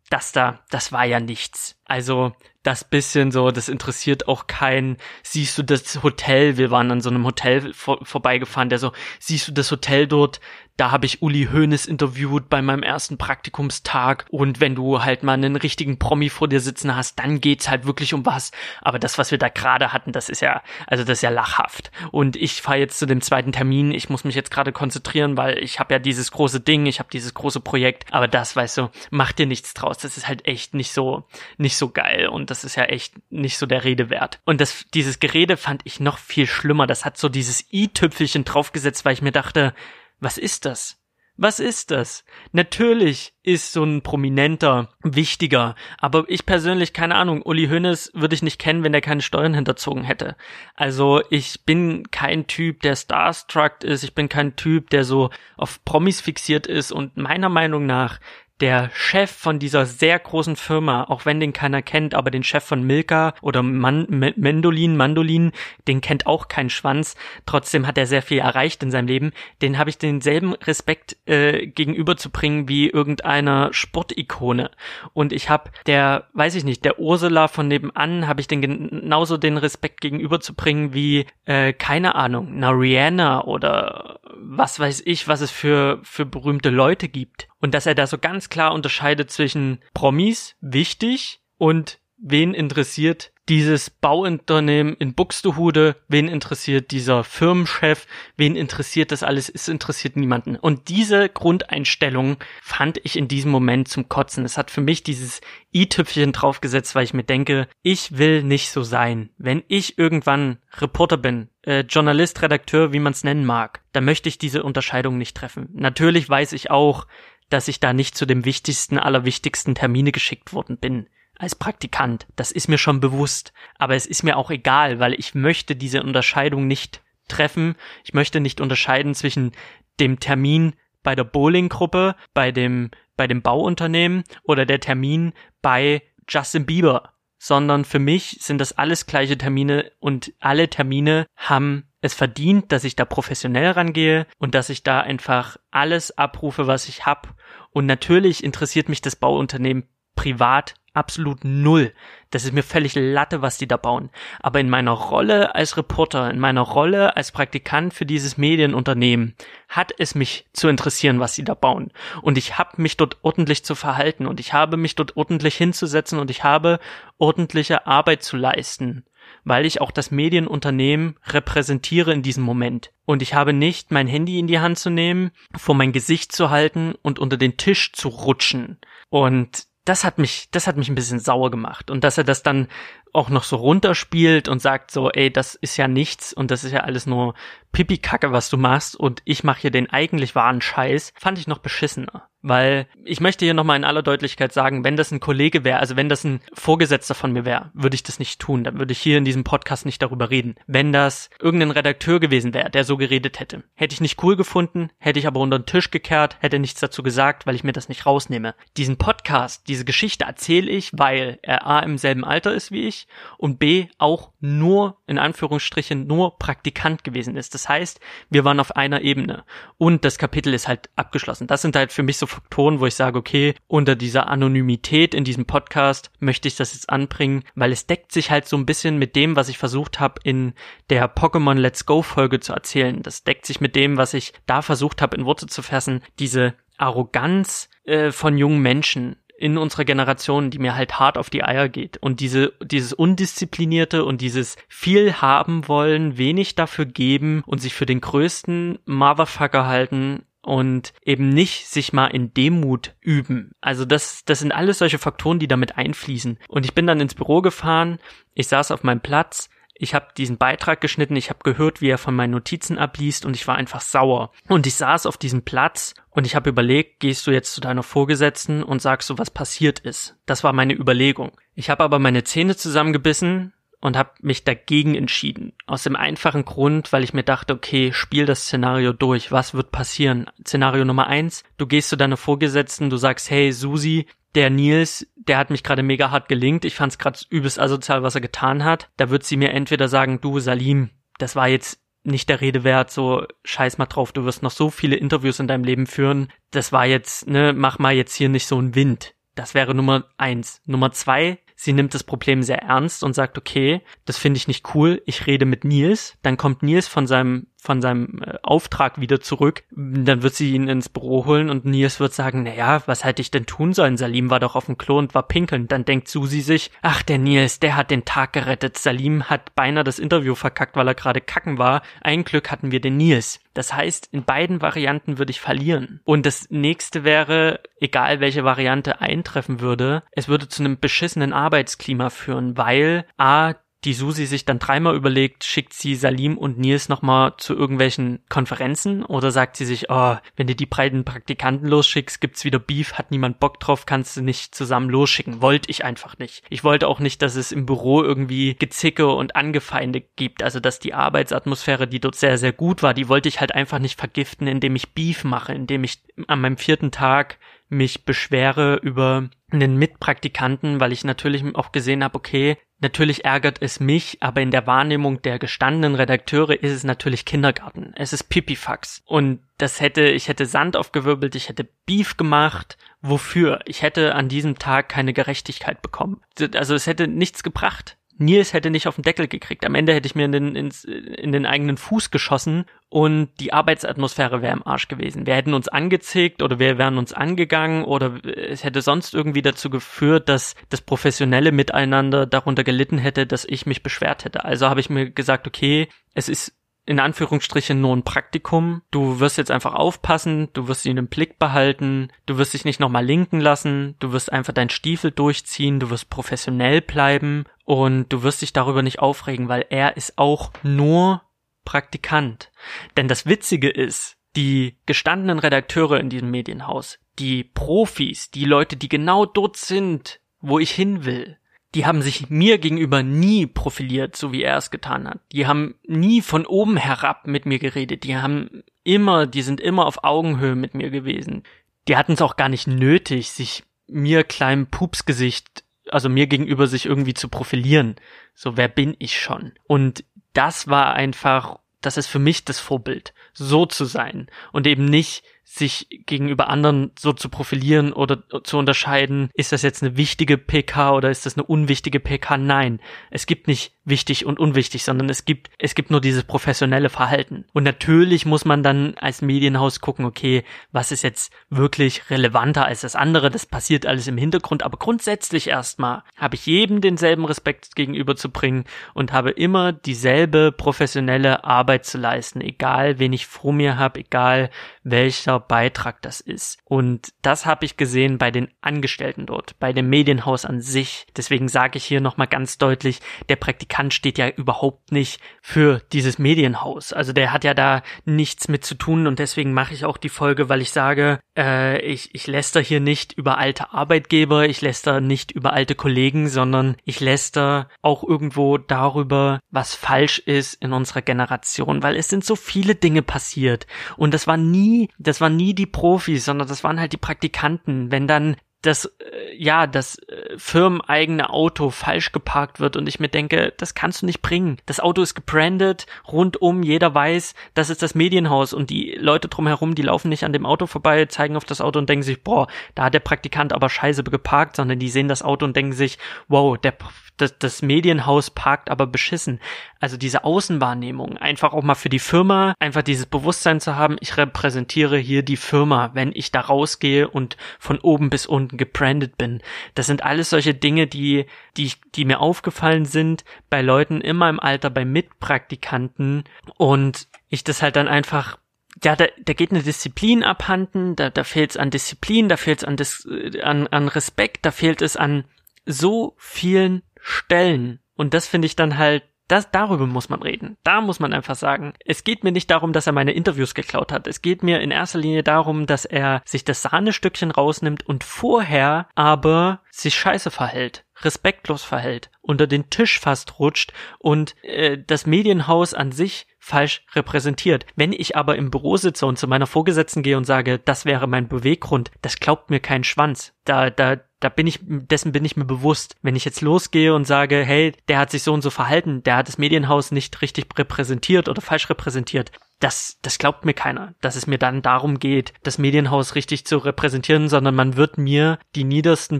das da, das war ja nichts. Also das bisschen so, das interessiert auch keinen. Siehst du das Hotel? Wir waren an so einem Hotel vor, vorbeigefahren, der so, siehst du das Hotel dort? Da habe ich Uli Hoeneß interviewt bei meinem ersten Praktikumstag. Und wenn du halt mal einen richtigen Promi vor dir sitzen hast, dann geht's halt wirklich um was. Aber das, was wir da gerade hatten, das ist ja, also das ist ja lachhaft. Und ich fahre jetzt zu dem zweiten Termin. Ich muss mich jetzt gerade konzentrieren, weil ich habe ja dieses große Ding, ich habe dieses große Projekt. Aber das, weißt du, mach dir nichts draus. Das ist halt echt nicht so, nicht so geil. Und das ist ja echt nicht so der Rede wert. Und das, dieses Gerede fand ich noch viel schlimmer. Das hat so dieses i-Tüpfelchen draufgesetzt, weil ich mir dachte, was ist das? Was ist das? Natürlich ist so ein prominenter wichtiger, aber ich persönlich keine Ahnung, Uli Hoeneß würde ich nicht kennen, wenn er keine Steuern hinterzogen hätte. Also ich bin kein Typ, der starstruck ist, ich bin kein Typ, der so auf Promis fixiert ist und meiner Meinung nach der Chef von dieser sehr großen Firma, auch wenn den keiner kennt, aber den Chef von Milka oder Man Mendolin, Mandolin, den kennt auch kein Schwanz. Trotzdem hat er sehr viel erreicht in seinem Leben. Den habe ich denselben Respekt äh, gegenüberzubringen wie irgendeiner Sportikone. Und ich habe der, weiß ich nicht, der Ursula von nebenan habe ich den genauso den Respekt gegenüberzubringen wie äh, keine Ahnung, na Rihanna oder was weiß ich, was es für für berühmte Leute gibt. Und dass er da so ganz klar unterscheidet zwischen Promis, wichtig, und wen interessiert dieses Bauunternehmen in Buxtehude, wen interessiert dieser Firmenchef, wen interessiert das alles, es interessiert niemanden. Und diese Grundeinstellung fand ich in diesem Moment zum Kotzen. Es hat für mich dieses i-Tüpfchen draufgesetzt, weil ich mir denke, ich will nicht so sein. Wenn ich irgendwann Reporter bin, äh, Journalist, Redakteur, wie man es nennen mag, dann möchte ich diese Unterscheidung nicht treffen. Natürlich weiß ich auch, dass ich da nicht zu dem wichtigsten aller wichtigsten Termine geschickt worden bin als Praktikant. Das ist mir schon bewusst. Aber es ist mir auch egal, weil ich möchte diese Unterscheidung nicht treffen. Ich möchte nicht unterscheiden zwischen dem Termin bei der Bowlinggruppe, bei dem, bei dem Bauunternehmen oder der Termin bei Justin Bieber, sondern für mich sind das alles gleiche Termine und alle Termine haben es verdient, dass ich da professionell rangehe und dass ich da einfach alles abrufe, was ich hab. Und natürlich interessiert mich das Bauunternehmen privat absolut null. Das ist mir völlig Latte, was die da bauen. Aber in meiner Rolle als Reporter, in meiner Rolle als Praktikant für dieses Medienunternehmen hat es mich zu interessieren, was sie da bauen. Und ich habe mich dort ordentlich zu verhalten und ich habe mich dort ordentlich hinzusetzen und ich habe ordentliche Arbeit zu leisten, weil ich auch das Medienunternehmen repräsentiere in diesem Moment. Und ich habe nicht mein Handy in die Hand zu nehmen, vor mein Gesicht zu halten und unter den Tisch zu rutschen. Und das hat mich, das hat mich ein bisschen sauer gemacht. Und dass er das dann auch noch so runterspielt und sagt so, ey, das ist ja nichts und das ist ja alles nur Pipi-Kacke, was du machst und ich mache hier den eigentlich wahren Scheiß, fand ich noch beschissener. Weil ich möchte hier nochmal in aller Deutlichkeit sagen, wenn das ein Kollege wäre, also wenn das ein Vorgesetzter von mir wäre, würde ich das nicht tun. Dann würde ich hier in diesem Podcast nicht darüber reden. Wenn das irgendein Redakteur gewesen wäre, der so geredet hätte, hätte ich nicht cool gefunden, hätte ich aber unter den Tisch gekehrt, hätte nichts dazu gesagt, weil ich mir das nicht rausnehme. Diesen Podcast, diese Geschichte erzähle ich, weil er A im selben Alter ist wie ich und B auch nur, in Anführungsstrichen, nur Praktikant gewesen ist. Das heißt, wir waren auf einer Ebene und das Kapitel ist halt abgeschlossen. Das sind halt für mich so Faktoren, wo ich sage, okay, unter dieser Anonymität in diesem Podcast möchte ich das jetzt anbringen, weil es deckt sich halt so ein bisschen mit dem, was ich versucht habe in der Pokémon Let's Go Folge zu erzählen. Das deckt sich mit dem, was ich da versucht habe in Worte zu fassen. Diese Arroganz äh, von jungen Menschen, in unserer Generation, die mir halt hart auf die Eier geht. Und diese, dieses Undisziplinierte und dieses viel haben wollen, wenig dafür geben und sich für den größten Motherfucker halten und eben nicht sich mal in Demut üben. Also das, das sind alles solche Faktoren, die damit einfließen. Und ich bin dann ins Büro gefahren, ich saß auf meinem Platz, ich habe diesen Beitrag geschnitten, ich habe gehört, wie er von meinen Notizen abliest und ich war einfach sauer. Und ich saß auf diesem Platz und ich habe überlegt, gehst du jetzt zu deiner Vorgesetzten und sagst du, was passiert ist. Das war meine Überlegung. Ich habe aber meine Zähne zusammengebissen und habe mich dagegen entschieden. Aus dem einfachen Grund, weil ich mir dachte, okay, spiel das Szenario durch. Was wird passieren? Szenario Nummer eins, du gehst zu deiner Vorgesetzten, du sagst, hey Susi, der Nils, der hat mich gerade mega hart gelingt. Ich fand's gerade übelst asozial, was er getan hat. Da wird sie mir entweder sagen, du Salim, das war jetzt nicht der Rede wert, so scheiß mal drauf, du wirst noch so viele Interviews in deinem Leben führen. Das war jetzt, ne, mach mal jetzt hier nicht so einen Wind. Das wäre Nummer eins. Nummer zwei, sie nimmt das Problem sehr ernst und sagt, okay, das finde ich nicht cool, ich rede mit Nils. Dann kommt Nils von seinem von seinem äh, Auftrag wieder zurück. Dann wird sie ihn ins Büro holen und Nils wird sagen, naja, was hätte ich denn tun sollen? Salim war doch auf dem Klo und war pinkeln. Dann denkt Susi sich, ach, der Nils, der hat den Tag gerettet. Salim hat beinahe das Interview verkackt, weil er gerade kacken war. Ein Glück hatten wir den Nils. Das heißt, in beiden Varianten würde ich verlieren. Und das nächste wäre, egal welche Variante eintreffen würde, es würde zu einem beschissenen Arbeitsklima führen, weil A, die Susi sich dann dreimal überlegt, schickt sie Salim und Nils nochmal zu irgendwelchen Konferenzen oder sagt sie sich, oh, wenn du die breiten Praktikanten losschickst, gibt's wieder Beef, hat niemand Bock drauf, kannst du nicht zusammen losschicken. Wollte ich einfach nicht. Ich wollte auch nicht, dass es im Büro irgendwie Gezicke und Angefeinde gibt, also dass die Arbeitsatmosphäre, die dort sehr, sehr gut war, die wollte ich halt einfach nicht vergiften, indem ich Beef mache, indem ich an meinem vierten Tag mich beschwere über einen Mitpraktikanten, weil ich natürlich auch gesehen habe, okay, natürlich ärgert es mich, aber in der Wahrnehmung der gestandenen Redakteure ist es natürlich Kindergarten. Es ist Pipifax. Und das hätte, ich hätte Sand aufgewirbelt, ich hätte Beef gemacht. Wofür? Ich hätte an diesem Tag keine Gerechtigkeit bekommen. Also es hätte nichts gebracht. Nils hätte nicht auf den Deckel gekriegt. Am Ende hätte ich mir in den, ins, in den eigenen Fuß geschossen und die Arbeitsatmosphäre wäre im Arsch gewesen. Wir hätten uns angezickt oder wir wären uns angegangen oder es hätte sonst irgendwie dazu geführt, dass das professionelle Miteinander darunter gelitten hätte, dass ich mich beschwert hätte. Also habe ich mir gesagt, okay, es ist in Anführungsstrichen nur ein Praktikum. Du wirst jetzt einfach aufpassen, du wirst ihn im Blick behalten, du wirst dich nicht nochmal linken lassen, du wirst einfach deinen Stiefel durchziehen, du wirst professionell bleiben und du wirst dich darüber nicht aufregen, weil er ist auch nur Praktikant. Denn das Witzige ist, die gestandenen Redakteure in diesem Medienhaus, die Profis, die Leute, die genau dort sind, wo ich hin will, die haben sich mir gegenüber nie profiliert, so wie er es getan hat. Die haben nie von oben herab mit mir geredet. Die haben immer, die sind immer auf Augenhöhe mit mir gewesen. Die hatten es auch gar nicht nötig, sich mir kleinem Pupsgesicht, also mir gegenüber sich irgendwie zu profilieren. So, wer bin ich schon? Und das war einfach, das ist für mich das Vorbild, so zu sein und eben nicht sich gegenüber anderen so zu profilieren oder zu unterscheiden, ist das jetzt eine wichtige PK oder ist das eine unwichtige PK? Nein, es gibt nicht wichtig und unwichtig, sondern es gibt, es gibt nur dieses professionelle Verhalten. Und natürlich muss man dann als Medienhaus gucken, okay, was ist jetzt wirklich relevanter als das andere? Das passiert alles im Hintergrund, aber grundsätzlich erstmal habe ich jedem denselben Respekt gegenüber zu bringen und habe immer dieselbe professionelle Arbeit zu leisten, egal wen ich vor mir habe, egal welcher Beitrag das ist. Und das habe ich gesehen bei den Angestellten dort, bei dem Medienhaus an sich. Deswegen sage ich hier nochmal ganz deutlich, der Praktikant Kant steht ja überhaupt nicht für dieses Medienhaus. Also der hat ja da nichts mit zu tun und deswegen mache ich auch die Folge, weil ich sage, äh, ich, ich läster hier nicht über alte Arbeitgeber, ich läster nicht über alte Kollegen, sondern ich läster auch irgendwo darüber, was falsch ist in unserer Generation, weil es sind so viele Dinge passiert und das war nie, das waren nie die Profis, sondern das waren halt die Praktikanten. Wenn dann das äh, ja das äh, firmeneigene Auto falsch geparkt wird und ich mir denke, das kannst du nicht bringen. Das Auto ist gebrandet, rundum jeder weiß, das ist das Medienhaus und die Leute drumherum, die laufen nicht an dem Auto vorbei, zeigen auf das Auto und denken sich, boah, da hat der Praktikant aber scheiße geparkt, sondern die sehen das Auto und denken sich, wow, der das, das Medienhaus parkt aber beschissen. Also diese Außenwahrnehmung, einfach auch mal für die Firma, einfach dieses Bewusstsein zu haben, ich repräsentiere hier die Firma, wenn ich da rausgehe und von oben bis unten gebrandet bin. Das sind alles solche Dinge, die, die, die mir aufgefallen sind bei Leuten in meinem Alter, bei Mitpraktikanten und ich das halt dann einfach ja, da, da geht eine Disziplin abhanden, da, da fehlt es an Disziplin, da fehlt es an, Dis, an, an Respekt, da fehlt es an so vielen Stellen. Und das finde ich dann halt das, darüber muss man reden. Da muss man einfach sagen, es geht mir nicht darum, dass er meine Interviews geklaut hat. Es geht mir in erster Linie darum, dass er sich das Sahnestückchen rausnimmt und vorher aber sich scheiße verhält respektlos verhält, unter den Tisch fast rutscht und äh, das Medienhaus an sich falsch repräsentiert. Wenn ich aber im Büro sitze und zu meiner Vorgesetzten gehe und sage, das wäre mein Beweggrund, das glaubt mir kein Schwanz. Da, da, da bin ich, dessen bin ich mir bewusst. Wenn ich jetzt losgehe und sage, hey, der hat sich so und so verhalten, der hat das Medienhaus nicht richtig repräsentiert oder falsch repräsentiert, das, das glaubt mir keiner, dass es mir dann darum geht, das Medienhaus richtig zu repräsentieren, sondern man wird mir die niedersten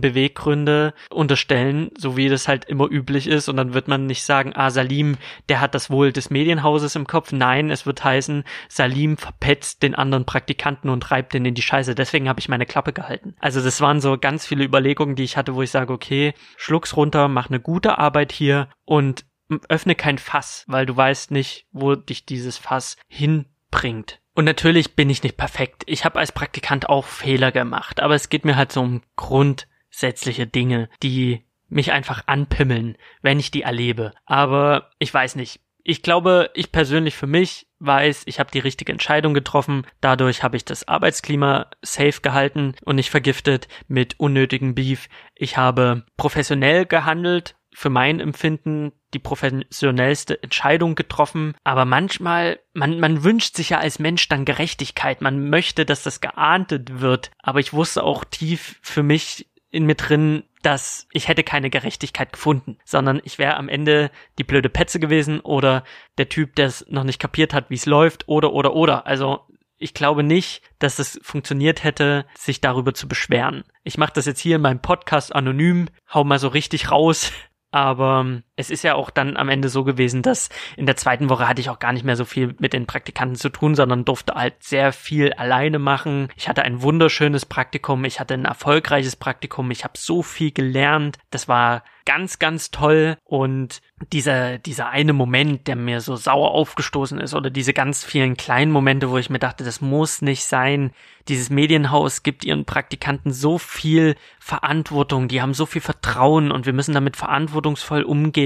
Beweggründe unterstellen, so wie das halt immer üblich ist, und dann wird man nicht sagen, ah, Salim, der hat das Wohl des Medienhauses im Kopf. Nein, es wird heißen, Salim verpetzt den anderen Praktikanten und treibt den in die Scheiße. Deswegen habe ich meine Klappe gehalten. Also das waren so ganz viele Überlegungen, die ich hatte, wo ich sage, okay, schluck's runter, mach eine gute Arbeit hier und öffne kein Fass, weil du weißt nicht, wo dich dieses Fass hinbringt. Und natürlich bin ich nicht perfekt. Ich habe als Praktikant auch Fehler gemacht, aber es geht mir halt so um grundsätzliche Dinge, die mich einfach anpimmeln, wenn ich die erlebe. Aber ich weiß nicht. Ich glaube, ich persönlich für mich weiß, ich habe die richtige Entscheidung getroffen. Dadurch habe ich das Arbeitsklima safe gehalten und nicht vergiftet mit unnötigem Beef. Ich habe professionell gehandelt für mein Empfinden die professionellste Entscheidung getroffen. Aber manchmal, man, man wünscht sich ja als Mensch dann Gerechtigkeit. Man möchte, dass das geahndet wird. Aber ich wusste auch tief für mich in mir drin, dass ich hätte keine Gerechtigkeit gefunden, sondern ich wäre am Ende die blöde Petze gewesen oder der Typ, der es noch nicht kapiert hat, wie es läuft oder oder oder. Also ich glaube nicht, dass es funktioniert hätte, sich darüber zu beschweren. Ich mache das jetzt hier in meinem Podcast anonym, hau mal so richtig raus, [LAUGHS] aber ähm, es ist ja auch dann am Ende so gewesen, dass in der zweiten Woche hatte ich auch gar nicht mehr so viel mit den Praktikanten zu tun, sondern durfte halt sehr viel alleine machen. Ich hatte ein wunderschönes Praktikum, ich hatte ein erfolgreiches Praktikum, ich habe so viel gelernt. Das war ganz, ganz toll. Und dieser, dieser eine Moment, der mir so sauer aufgestoßen ist, oder diese ganz vielen kleinen Momente, wo ich mir dachte, das muss nicht sein. Dieses Medienhaus gibt ihren Praktikanten so viel Verantwortung, die haben so viel Vertrauen und wir müssen damit verantwortungsvoll umgehen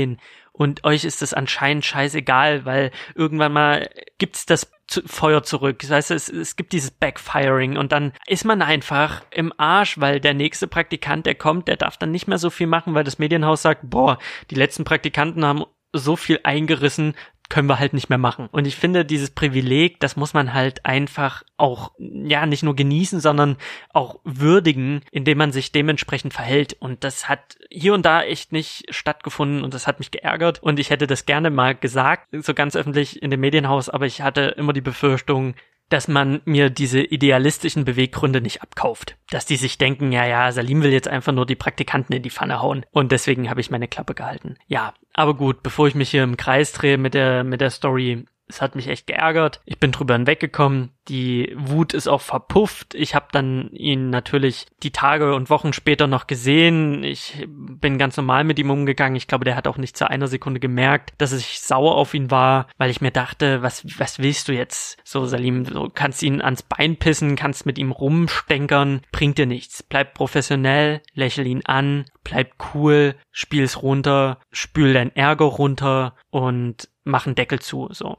und euch ist es anscheinend scheißegal, weil irgendwann mal gibt's das Feuer zurück. Das heißt, es, es gibt dieses Backfiring und dann ist man einfach im Arsch, weil der nächste Praktikant, der kommt, der darf dann nicht mehr so viel machen, weil das Medienhaus sagt, boah, die letzten Praktikanten haben so viel eingerissen, können wir halt nicht mehr machen. Und ich finde, dieses Privileg, das muss man halt einfach auch, ja, nicht nur genießen, sondern auch würdigen, indem man sich dementsprechend verhält. Und das hat hier und da echt nicht stattgefunden und das hat mich geärgert. Und ich hätte das gerne mal gesagt, so ganz öffentlich in dem Medienhaus, aber ich hatte immer die Befürchtung, dass man mir diese idealistischen Beweggründe nicht abkauft. Dass die sich denken, ja, ja, Salim will jetzt einfach nur die Praktikanten in die Pfanne hauen. Und deswegen habe ich meine Klappe gehalten. Ja, aber gut, bevor ich mich hier im Kreis drehe mit der, mit der Story, es hat mich echt geärgert. Ich bin drüber hinweggekommen. Die Wut ist auch verpufft. Ich habe dann ihn natürlich die Tage und Wochen später noch gesehen. Ich bin ganz normal mit ihm umgegangen. Ich glaube, der hat auch nicht zu einer Sekunde gemerkt, dass ich sauer auf ihn war, weil ich mir dachte, was, was willst du jetzt? So, Salim, du kannst ihn ans Bein pissen, kannst mit ihm rumstenkern, bringt dir nichts. Bleib professionell, lächel ihn an, bleib cool, spiel's runter, spül dein Ärger runter und mach einen Deckel zu. So.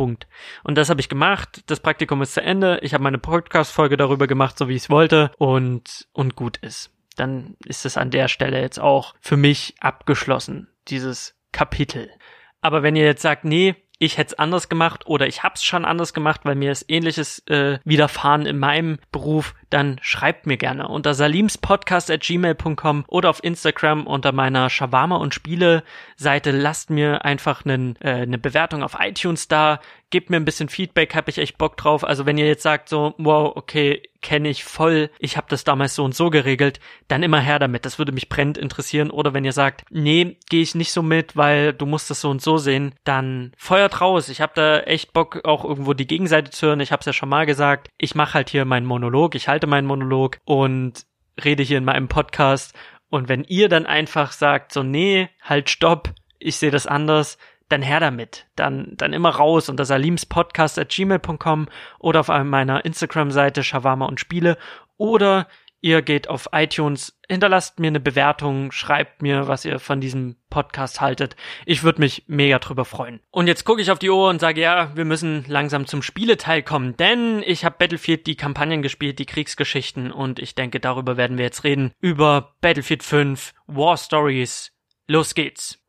Punkt. Und das habe ich gemacht. Das Praktikum ist zu Ende. Ich habe meine Podcast-Folge darüber gemacht, so wie ich es wollte. Und, und gut ist. Dann ist es an der Stelle jetzt auch für mich abgeschlossen, dieses Kapitel. Aber wenn ihr jetzt sagt, nee, ich hätte es anders gemacht oder ich hab's schon anders gemacht, weil mir ist ähnliches äh, widerfahren in meinem Beruf, dann schreibt mir gerne unter salimspodcast at gmail.com oder auf Instagram unter meiner Shawarma und Spiele Seite. Lasst mir einfach einen, äh, eine Bewertung auf iTunes da gebt mir ein bisschen Feedback, habe ich echt Bock drauf. Also wenn ihr jetzt sagt so, wow, okay, kenne ich voll, ich habe das damals so und so geregelt, dann immer her damit. Das würde mich brennend interessieren. Oder wenn ihr sagt, nee, gehe ich nicht so mit, weil du musst das so und so sehen, dann feuert raus. Ich habe da echt Bock, auch irgendwo die Gegenseite zu hören. Ich habe es ja schon mal gesagt. Ich mache halt hier meinen Monolog, ich halte meinen Monolog und rede hier in meinem Podcast. Und wenn ihr dann einfach sagt, so, nee, halt, stopp, ich sehe das anders, dann her damit. Dann, dann immer raus unter salimspodcast at gmail.com oder auf meiner Instagram-Seite Shawarma und Spiele oder Ihr geht auf iTunes, hinterlasst mir eine Bewertung, schreibt mir, was ihr von diesem Podcast haltet. Ich würde mich mega drüber freuen. Und jetzt gucke ich auf die Uhr und sage, ja, wir müssen langsam zum Spieleteil kommen, denn ich habe Battlefield die Kampagnen gespielt, die Kriegsgeschichten und ich denke, darüber werden wir jetzt reden. Über Battlefield 5, War Stories. Los geht's.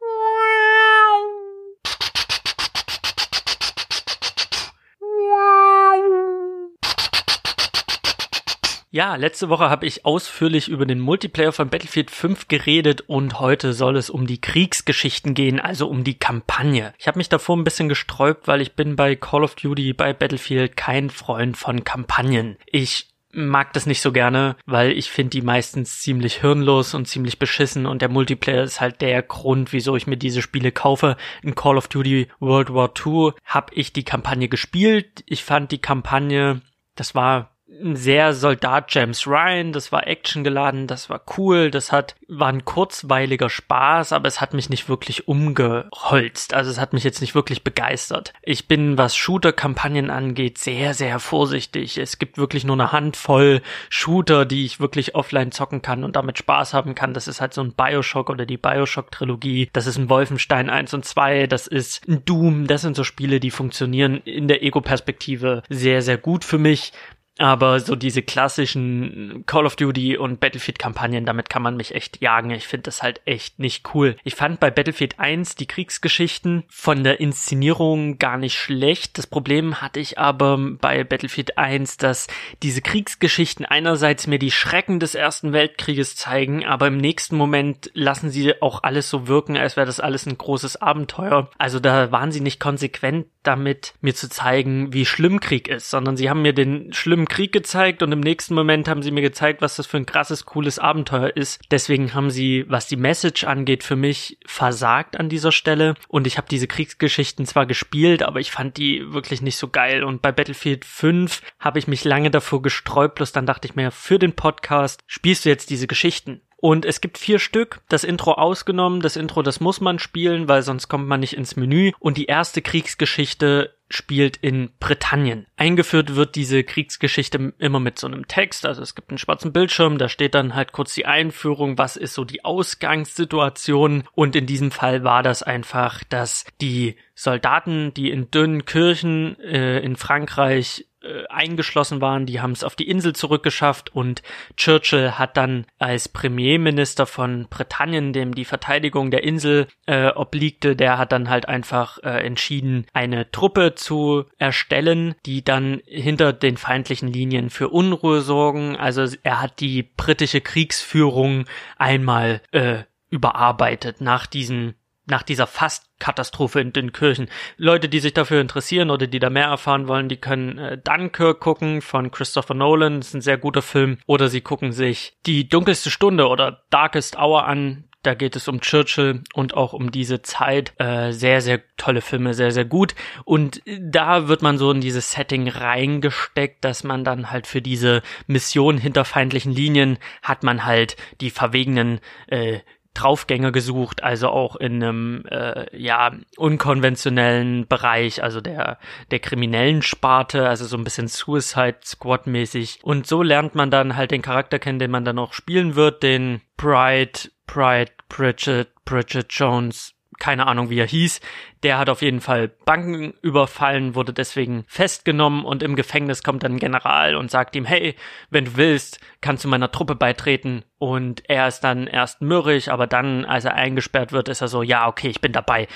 Ja, letzte Woche habe ich ausführlich über den Multiplayer von Battlefield 5 geredet und heute soll es um die Kriegsgeschichten gehen, also um die Kampagne. Ich habe mich davor ein bisschen gesträubt, weil ich bin bei Call of Duty, bei Battlefield kein Freund von Kampagnen. Ich mag das nicht so gerne, weil ich finde die meistens ziemlich hirnlos und ziemlich beschissen und der Multiplayer ist halt der Grund, wieso ich mir diese Spiele kaufe. In Call of Duty World War II habe ich die Kampagne gespielt. Ich fand die Kampagne, das war sehr Soldat James Ryan, das war actiongeladen, das war cool, das hat, war ein kurzweiliger Spaß, aber es hat mich nicht wirklich umgeholzt, also es hat mich jetzt nicht wirklich begeistert. Ich bin, was Shooter-Kampagnen angeht, sehr, sehr vorsichtig. Es gibt wirklich nur eine Handvoll Shooter, die ich wirklich offline zocken kann und damit Spaß haben kann. Das ist halt so ein Bioshock oder die Bioshock-Trilogie, das ist ein Wolfenstein 1 und 2, das ist ein Doom, das sind so Spiele, die funktionieren in der Ego-Perspektive sehr, sehr gut für mich. Aber so diese klassischen Call of Duty und Battlefield Kampagnen, damit kann man mich echt jagen. Ich finde das halt echt nicht cool. Ich fand bei Battlefield 1 die Kriegsgeschichten von der Inszenierung gar nicht schlecht. Das Problem hatte ich aber bei Battlefield 1, dass diese Kriegsgeschichten einerseits mir die Schrecken des Ersten Weltkrieges zeigen, aber im nächsten Moment lassen sie auch alles so wirken, als wäre das alles ein großes Abenteuer. Also da waren sie nicht konsequent damit, mir zu zeigen, wie schlimm Krieg ist, sondern sie haben mir den schlimmen Krieg gezeigt und im nächsten Moment haben sie mir gezeigt, was das für ein krasses, cooles Abenteuer ist. Deswegen haben sie, was die Message angeht, für mich versagt an dieser Stelle. Und ich habe diese Kriegsgeschichten zwar gespielt, aber ich fand die wirklich nicht so geil. Und bei Battlefield 5 habe ich mich lange davor gesträubt, bloß dann dachte ich mir, für den Podcast spielst du jetzt diese Geschichten. Und es gibt vier Stück, das Intro ausgenommen. Das Intro, das muss man spielen, weil sonst kommt man nicht ins Menü. Und die erste Kriegsgeschichte spielt in Britannien. Eingeführt wird diese Kriegsgeschichte immer mit so einem Text, also es gibt einen schwarzen Bildschirm, da steht dann halt kurz die Einführung, was ist so die Ausgangssituation und in diesem Fall war das einfach, dass die Soldaten, die in dünnen Kirchen äh, in Frankreich äh, eingeschlossen waren, die haben es auf die Insel zurückgeschafft und Churchill hat dann als Premierminister von Britannien, dem die Verteidigung der Insel äh, obliegte, der hat dann halt einfach äh, entschieden, eine Truppe zu erstellen, die dann hinter den feindlichen Linien für Unruhe sorgen. Also er hat die britische Kriegsführung einmal äh, überarbeitet nach diesen nach dieser fast Katastrophe in den Kirchen. Leute, die sich dafür interessieren oder die da mehr erfahren wollen, die können äh, Dunkirk gucken von Christopher Nolan, das ist ein sehr guter Film. Oder sie gucken sich die dunkelste Stunde oder Darkest Hour an. Da geht es um Churchill und auch um diese Zeit. Äh, sehr, sehr tolle Filme, sehr, sehr gut. Und da wird man so in dieses Setting reingesteckt, dass man dann halt für diese Mission hinter feindlichen Linien hat man halt die verwegenen äh, Draufgänger gesucht, also auch in einem äh, ja unkonventionellen Bereich, also der der kriminellen Sparte, also so ein bisschen Suicide Squad mäßig. Und so lernt man dann halt den Charakter kennen, den man dann auch spielen wird, den Bright, Bright, Bridget, Bridget Jones, keine Ahnung wie er hieß, der hat auf jeden Fall Banken überfallen, wurde deswegen festgenommen und im Gefängnis kommt dann ein General und sagt ihm, hey, wenn du willst, kannst du meiner Truppe beitreten. Und er ist dann erst mürrig, aber dann, als er eingesperrt wird, ist er so, ja, okay, ich bin dabei.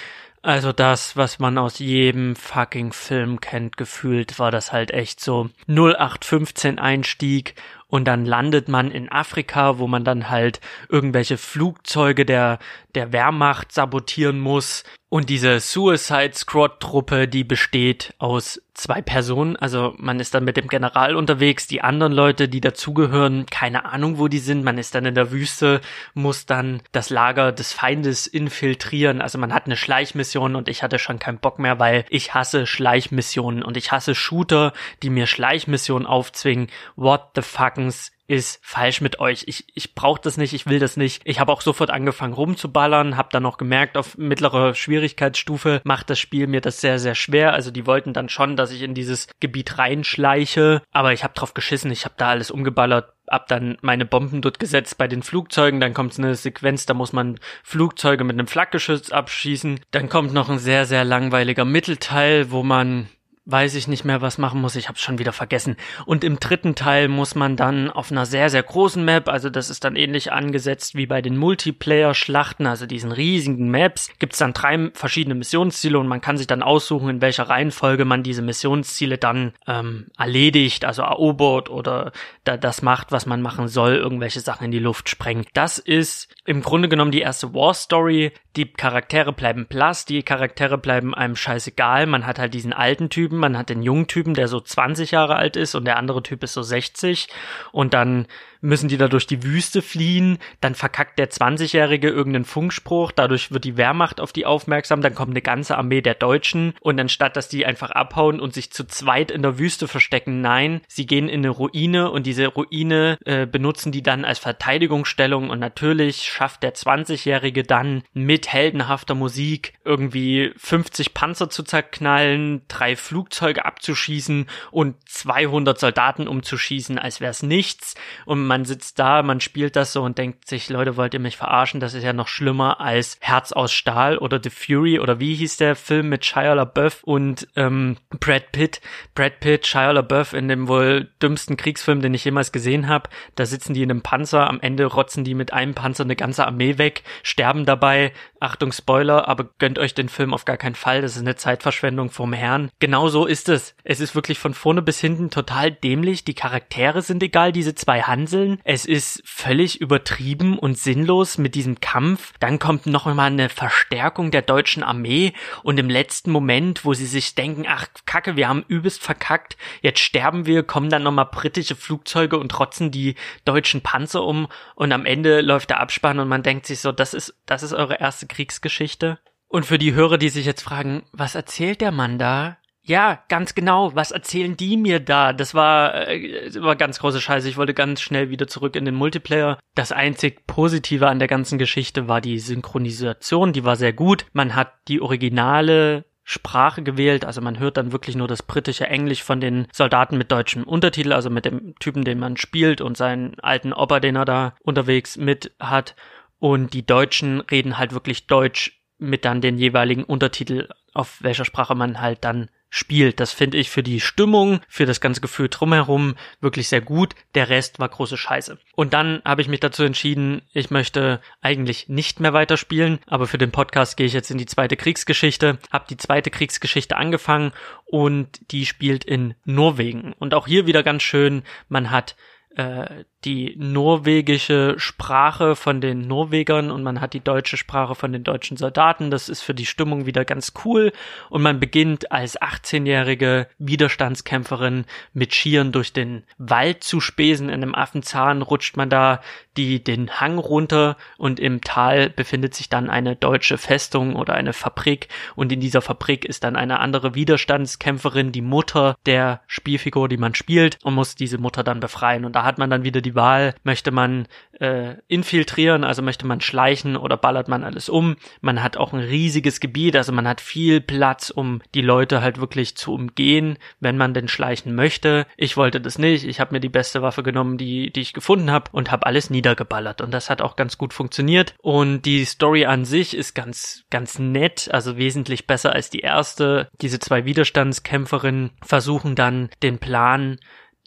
Also das, was man aus jedem fucking Film kennt, gefühlt, war das halt echt so 0815 Einstieg und dann landet man in Afrika, wo man dann halt irgendwelche Flugzeuge der, der Wehrmacht sabotieren muss und diese Suicide Squad Truppe, die besteht aus zwei Personen. Also man ist dann mit dem General unterwegs. Die anderen Leute, die dazugehören, keine Ahnung, wo die sind. Man ist dann in der Wüste, muss dann das Lager des Feindes infiltrieren. Also man hat eine Schleichmission und ich hatte schon keinen Bock mehr, weil ich hasse Schleichmissionen und ich hasse Shooter, die mir Schleichmissionen aufzwingen. What the fuck? Hackens ist falsch mit euch. Ich, ich brauche das nicht, ich will das nicht. Ich habe auch sofort angefangen rumzuballern, habe dann noch gemerkt, auf mittlerer Schwierigkeitsstufe macht das Spiel mir das sehr, sehr schwer. Also die wollten dann schon, dass ich in dieses Gebiet reinschleiche, aber ich habe drauf geschissen, ich habe da alles umgeballert, hab dann meine Bomben dort gesetzt bei den Flugzeugen, dann kommt eine Sequenz, da muss man Flugzeuge mit einem Flakgeschütz abschießen, dann kommt noch ein sehr, sehr langweiliger Mittelteil, wo man weiß ich nicht mehr, was machen muss. Ich habe schon wieder vergessen. Und im dritten Teil muss man dann auf einer sehr, sehr großen Map, also das ist dann ähnlich angesetzt wie bei den Multiplayer-Schlachten, also diesen riesigen Maps, gibt's dann drei verschiedene Missionsziele und man kann sich dann aussuchen, in welcher Reihenfolge man diese Missionsziele dann ähm, erledigt, also erobert oder da das macht, was man machen soll, irgendwelche Sachen in die Luft sprengt. Das ist im Grunde genommen die erste War Story. Die Charaktere bleiben blass, die Charaktere bleiben einem scheißegal. Man hat halt diesen alten Typen, man hat den jungen Typen, der so 20 Jahre alt ist und der andere Typ ist so 60 und dann müssen die da durch die Wüste fliehen, dann verkackt der 20-Jährige irgendeinen Funkspruch, dadurch wird die Wehrmacht auf die aufmerksam, dann kommt eine ganze Armee der Deutschen und anstatt, dass die einfach abhauen und sich zu zweit in der Wüste verstecken, nein, sie gehen in eine Ruine und diese Ruine äh, benutzen die dann als Verteidigungsstellung und natürlich schafft der 20-Jährige dann mit heldenhafter Musik irgendwie 50 Panzer zu zerknallen, drei Flugzeuge abzuschießen und 200 Soldaten umzuschießen, als wär's nichts. Und man sitzt da, man spielt das so und denkt sich, Leute, wollt ihr mich verarschen? Das ist ja noch schlimmer als Herz aus Stahl oder The Fury oder wie hieß der Film mit Shia LaBeouf und ähm, Brad Pitt. Brad Pitt, Shia LaBeouf in dem wohl dümmsten Kriegsfilm, den ich jemals gesehen habe. Da sitzen die in einem Panzer, am Ende rotzen die mit einem Panzer eine ganze Armee weg, sterben dabei. Achtung, Spoiler, aber gönnt euch den Film auf gar keinen Fall. Das ist eine Zeitverschwendung vom Herrn. Genau so ist es. Es ist wirklich von vorne bis hinten total dämlich. Die Charaktere sind egal, diese zwei Hanseln Inseln. Es ist völlig übertrieben und sinnlos mit diesem Kampf. Dann kommt noch einmal eine Verstärkung der deutschen Armee und im letzten Moment, wo sie sich denken, ach Kacke, wir haben übelst verkackt, jetzt sterben wir, kommen dann nochmal britische Flugzeuge und trotzen die deutschen Panzer um und am Ende läuft der Abspann und man denkt sich so, das ist, das ist eure erste Kriegsgeschichte. Und für die Hörer, die sich jetzt fragen, was erzählt der Mann da? Ja, ganz genau. Was erzählen die mir da? Das war, äh, war ganz große Scheiße. Ich wollte ganz schnell wieder zurück in den Multiplayer. Das einzig Positive an der ganzen Geschichte war die Synchronisation. Die war sehr gut. Man hat die originale Sprache gewählt, also man hört dann wirklich nur das britische Englisch von den Soldaten mit deutschem Untertitel, also mit dem Typen, den man spielt und seinen alten Opa, den er da unterwegs mit hat. Und die Deutschen reden halt wirklich Deutsch mit dann den jeweiligen Untertitel, auf welcher Sprache man halt dann spielt. Das finde ich für die Stimmung, für das ganze Gefühl drumherum wirklich sehr gut. Der Rest war große Scheiße. Und dann habe ich mich dazu entschieden, ich möchte eigentlich nicht mehr weiterspielen, aber für den Podcast gehe ich jetzt in die zweite Kriegsgeschichte, habe die zweite Kriegsgeschichte angefangen und die spielt in Norwegen. Und auch hier wieder ganz schön, man hat die norwegische Sprache von den Norwegern und man hat die deutsche Sprache von den deutschen Soldaten. Das ist für die Stimmung wieder ganz cool. Und man beginnt als 18-jährige Widerstandskämpferin mit Skiern durch den Wald zu spesen. In einem Affenzahn rutscht man da die, den Hang runter und im Tal befindet sich dann eine deutsche Festung oder eine Fabrik. Und in dieser Fabrik ist dann eine andere Widerstandskämpferin, die Mutter der Spielfigur, die man spielt und muss diese Mutter dann befreien. Und da hat man dann wieder die Wahl, möchte man äh, infiltrieren, also möchte man schleichen oder ballert man alles um. Man hat auch ein riesiges Gebiet, also man hat viel Platz, um die Leute halt wirklich zu umgehen, wenn man denn schleichen möchte. Ich wollte das nicht, ich habe mir die beste Waffe genommen, die, die ich gefunden habe und habe alles niedergeballert und das hat auch ganz gut funktioniert und die Story an sich ist ganz, ganz nett, also wesentlich besser als die erste. Diese zwei Widerstandskämpferinnen versuchen dann den Plan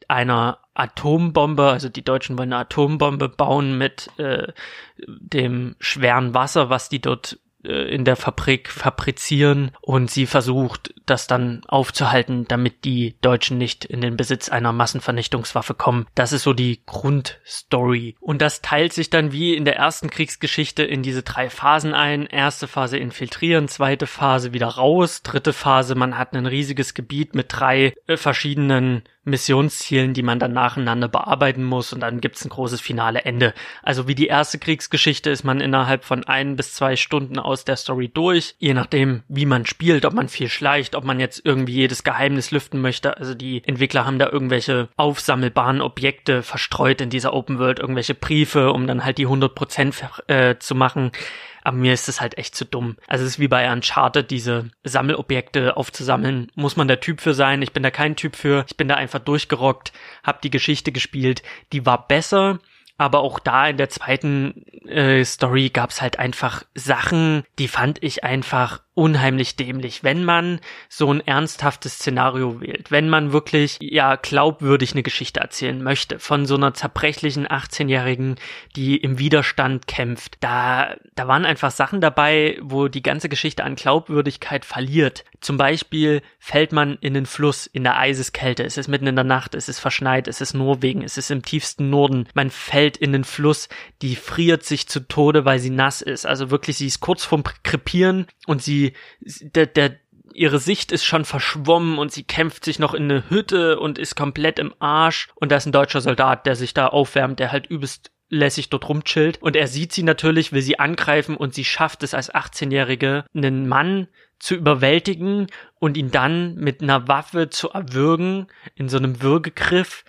einer Atombombe, also die Deutschen wollen eine Atombombe bauen mit äh, dem schweren Wasser, was die dort in der Fabrik fabrizieren und sie versucht, das dann aufzuhalten, damit die Deutschen nicht in den Besitz einer Massenvernichtungswaffe kommen. Das ist so die Grundstory. Und das teilt sich dann wie in der ersten Kriegsgeschichte in diese drei Phasen ein. Erste Phase infiltrieren, zweite Phase wieder raus, dritte Phase, man hat ein riesiges Gebiet mit drei äh, verschiedenen Missionszielen, die man dann nacheinander bearbeiten muss und dann gibt's ein großes finale Ende. Also wie die erste Kriegsgeschichte ist man innerhalb von ein bis zwei Stunden aus der Story durch, je nachdem, wie man spielt, ob man viel schleicht, ob man jetzt irgendwie jedes Geheimnis lüften möchte. Also die Entwickler haben da irgendwelche aufsammelbaren Objekte verstreut in dieser Open World, irgendwelche Briefe, um dann halt die 100% äh, zu machen. Aber mir ist es halt echt zu dumm. Also es ist wie bei Uncharted, diese Sammelobjekte aufzusammeln. Muss man der Typ für sein. Ich bin da kein Typ für. Ich bin da einfach durchgerockt, hab die Geschichte gespielt. Die war besser aber auch da in der zweiten äh, Story gab's halt einfach Sachen, die fand ich einfach unheimlich dämlich, wenn man so ein ernsthaftes Szenario wählt, wenn man wirklich ja glaubwürdig eine Geschichte erzählen möchte von so einer zerbrechlichen 18-jährigen, die im Widerstand kämpft. Da da waren einfach Sachen dabei, wo die ganze Geschichte an Glaubwürdigkeit verliert. Zum Beispiel fällt man in den Fluss in der Eiseskälte, es ist mitten in der Nacht, es ist verschneit, es ist Norwegen, es ist im tiefsten Norden. Man fällt in den Fluss, die friert sich zu Tode, weil sie nass ist. Also wirklich, sie ist kurz vorm Krepieren und sie der, der, ihre Sicht ist schon verschwommen und sie kämpft sich noch in eine Hütte und ist komplett im Arsch. Und da ist ein deutscher Soldat, der sich da aufwärmt, der halt übelst lässig dort rumchillt. Und er sieht sie natürlich, will sie angreifen und sie schafft es als 18-Jährige, einen Mann zu überwältigen und ihn dann mit einer Waffe zu erwürgen in so einem Würgegriff.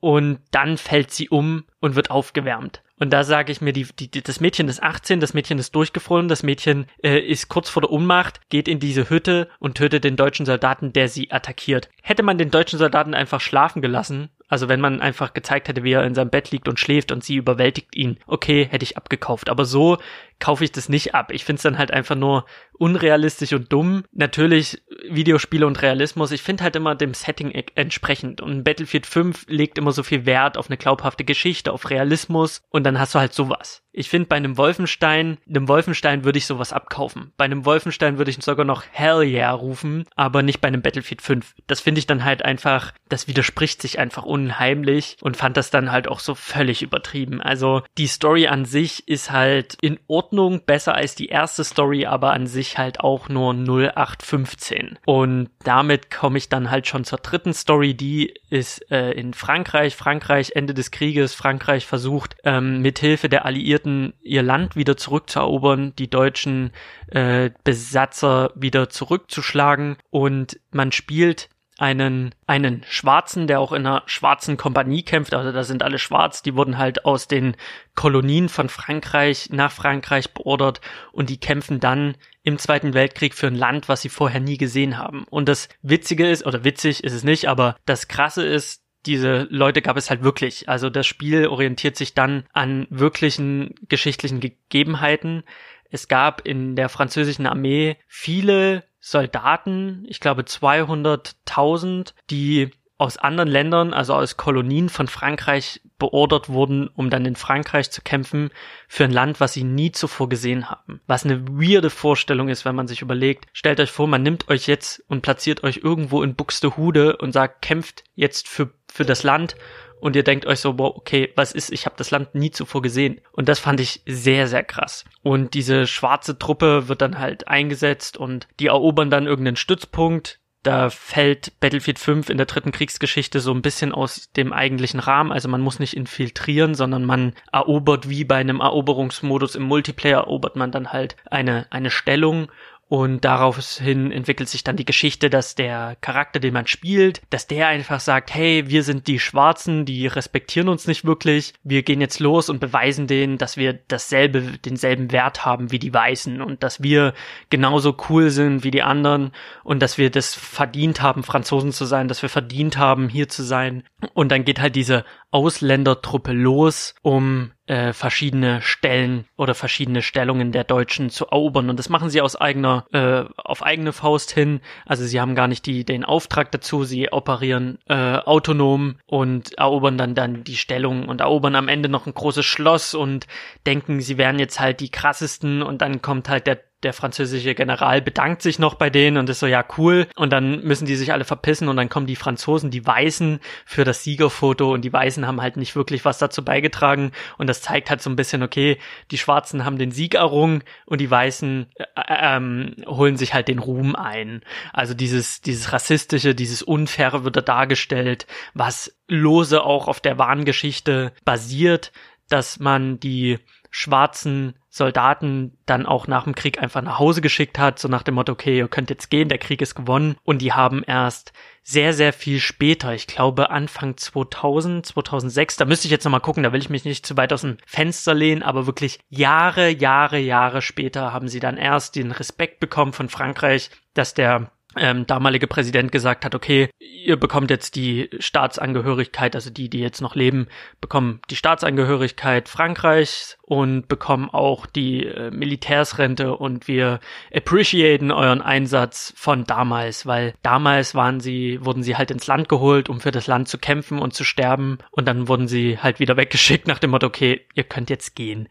Und dann fällt sie um und wird aufgewärmt. Und da sage ich mir, die, die, das Mädchen ist 18, das Mädchen ist durchgefroren, das Mädchen äh, ist kurz vor der Unmacht, geht in diese Hütte und tötet den deutschen Soldaten, der sie attackiert. Hätte man den deutschen Soldaten einfach schlafen gelassen, also wenn man einfach gezeigt hätte, wie er in seinem Bett liegt und schläft und sie überwältigt ihn, okay, hätte ich abgekauft. Aber so kaufe ich das nicht ab. Ich finde es dann halt einfach nur unrealistisch und dumm. Natürlich Videospiele und Realismus. Ich finde halt immer dem Setting e- entsprechend. Und Battlefield 5 legt immer so viel Wert auf eine glaubhafte Geschichte, auf Realismus. Und dann hast du halt sowas. Ich finde bei einem Wolfenstein, einem Wolfenstein würde ich sowas abkaufen. Bei einem Wolfenstein würde ich sogar noch Hell yeah rufen, aber nicht bei einem Battlefield 5. Das finde ich dann halt einfach, das widerspricht sich einfach unheimlich und fand das dann halt auch so völlig übertrieben. Also die Story an sich ist halt in Ordnung, besser als die erste Story, aber an sich halt auch nur 0815. Und damit komme ich dann halt schon zur dritten Story, die ist äh, in Frankreich. Frankreich, Ende des Krieges, Frankreich versucht ähm, mithilfe der Alliierten Alliierten ihr Land wieder zurückzuerobern, die deutschen äh, Besatzer wieder zurückzuschlagen und man spielt einen, einen Schwarzen, der auch in einer schwarzen Kompanie kämpft, also da sind alle schwarz, die wurden halt aus den Kolonien von Frankreich nach Frankreich beordert und die kämpfen dann im Zweiten Weltkrieg für ein Land, was sie vorher nie gesehen haben. Und das Witzige ist, oder witzig ist es nicht, aber das Krasse ist, diese Leute gab es halt wirklich. Also das Spiel orientiert sich dann an wirklichen geschichtlichen Gegebenheiten. Es gab in der französischen Armee viele Soldaten, ich glaube 200.000, die aus anderen Ländern, also aus Kolonien von Frankreich beordert wurden, um dann in Frankreich zu kämpfen für ein Land, was sie nie zuvor gesehen haben. Was eine weirde Vorstellung ist, wenn man sich überlegt, stellt euch vor, man nimmt euch jetzt und platziert euch irgendwo in Buxtehude und sagt, kämpft jetzt für, für das Land und ihr denkt euch so, wow, okay, was ist, ich habe das Land nie zuvor gesehen. Und das fand ich sehr, sehr krass. Und diese schwarze Truppe wird dann halt eingesetzt und die erobern dann irgendeinen Stützpunkt, da fällt Battlefield 5 in der dritten Kriegsgeschichte so ein bisschen aus dem eigentlichen Rahmen. Also man muss nicht infiltrieren, sondern man erobert wie bei einem Eroberungsmodus im Multiplayer erobert man dann halt eine, eine Stellung und daraufhin entwickelt sich dann die Geschichte, dass der Charakter, den man spielt, dass der einfach sagt, hey, wir sind die Schwarzen, die respektieren uns nicht wirklich. Wir gehen jetzt los und beweisen denen, dass wir dasselbe, denselben Wert haben wie die Weißen und dass wir genauso cool sind wie die anderen und dass wir das verdient haben, Franzosen zu sein, dass wir verdient haben, hier zu sein. Und dann geht halt diese Ausländertruppe los, um äh, verschiedene Stellen oder verschiedene Stellungen der Deutschen zu erobern. Und das machen sie aus eigener, äh, auf eigene Faust hin. Also sie haben gar nicht die, den Auftrag dazu. Sie operieren äh, autonom und erobern dann dann die Stellung und erobern am Ende noch ein großes Schloss und denken, sie wären jetzt halt die krassesten. Und dann kommt halt der der französische General bedankt sich noch bei denen und ist so, ja, cool. Und dann müssen die sich alle verpissen und dann kommen die Franzosen, die Weißen, für das Siegerfoto und die Weißen haben halt nicht wirklich was dazu beigetragen. Und das zeigt halt so ein bisschen, okay, die Schwarzen haben den Sieg errungen und die Weißen äh, äh ähm, holen sich halt den Ruhm ein. Also dieses, dieses rassistische, dieses Unfaire wird da dargestellt, was lose auch auf der Wahngeschichte basiert, dass man die schwarzen Soldaten dann auch nach dem Krieg einfach nach Hause geschickt hat, so nach dem Motto, okay, ihr könnt jetzt gehen, der Krieg ist gewonnen. Und die haben erst sehr, sehr viel später, ich glaube Anfang 2000, 2006, da müsste ich jetzt nochmal gucken, da will ich mich nicht zu weit aus dem Fenster lehnen, aber wirklich Jahre, Jahre, Jahre später haben sie dann erst den Respekt bekommen von Frankreich, dass der ähm, damalige Präsident gesagt hat, okay, ihr bekommt jetzt die Staatsangehörigkeit, also die, die jetzt noch leben, bekommen die Staatsangehörigkeit Frankreichs und bekommen auch die äh, Militärsrente und wir appreciaten euren Einsatz von damals, weil damals waren sie, wurden sie halt ins Land geholt, um für das Land zu kämpfen und zu sterben und dann wurden sie halt wieder [LAUGHS] weggeschickt nach dem Motto, okay, ihr könnt jetzt gehen.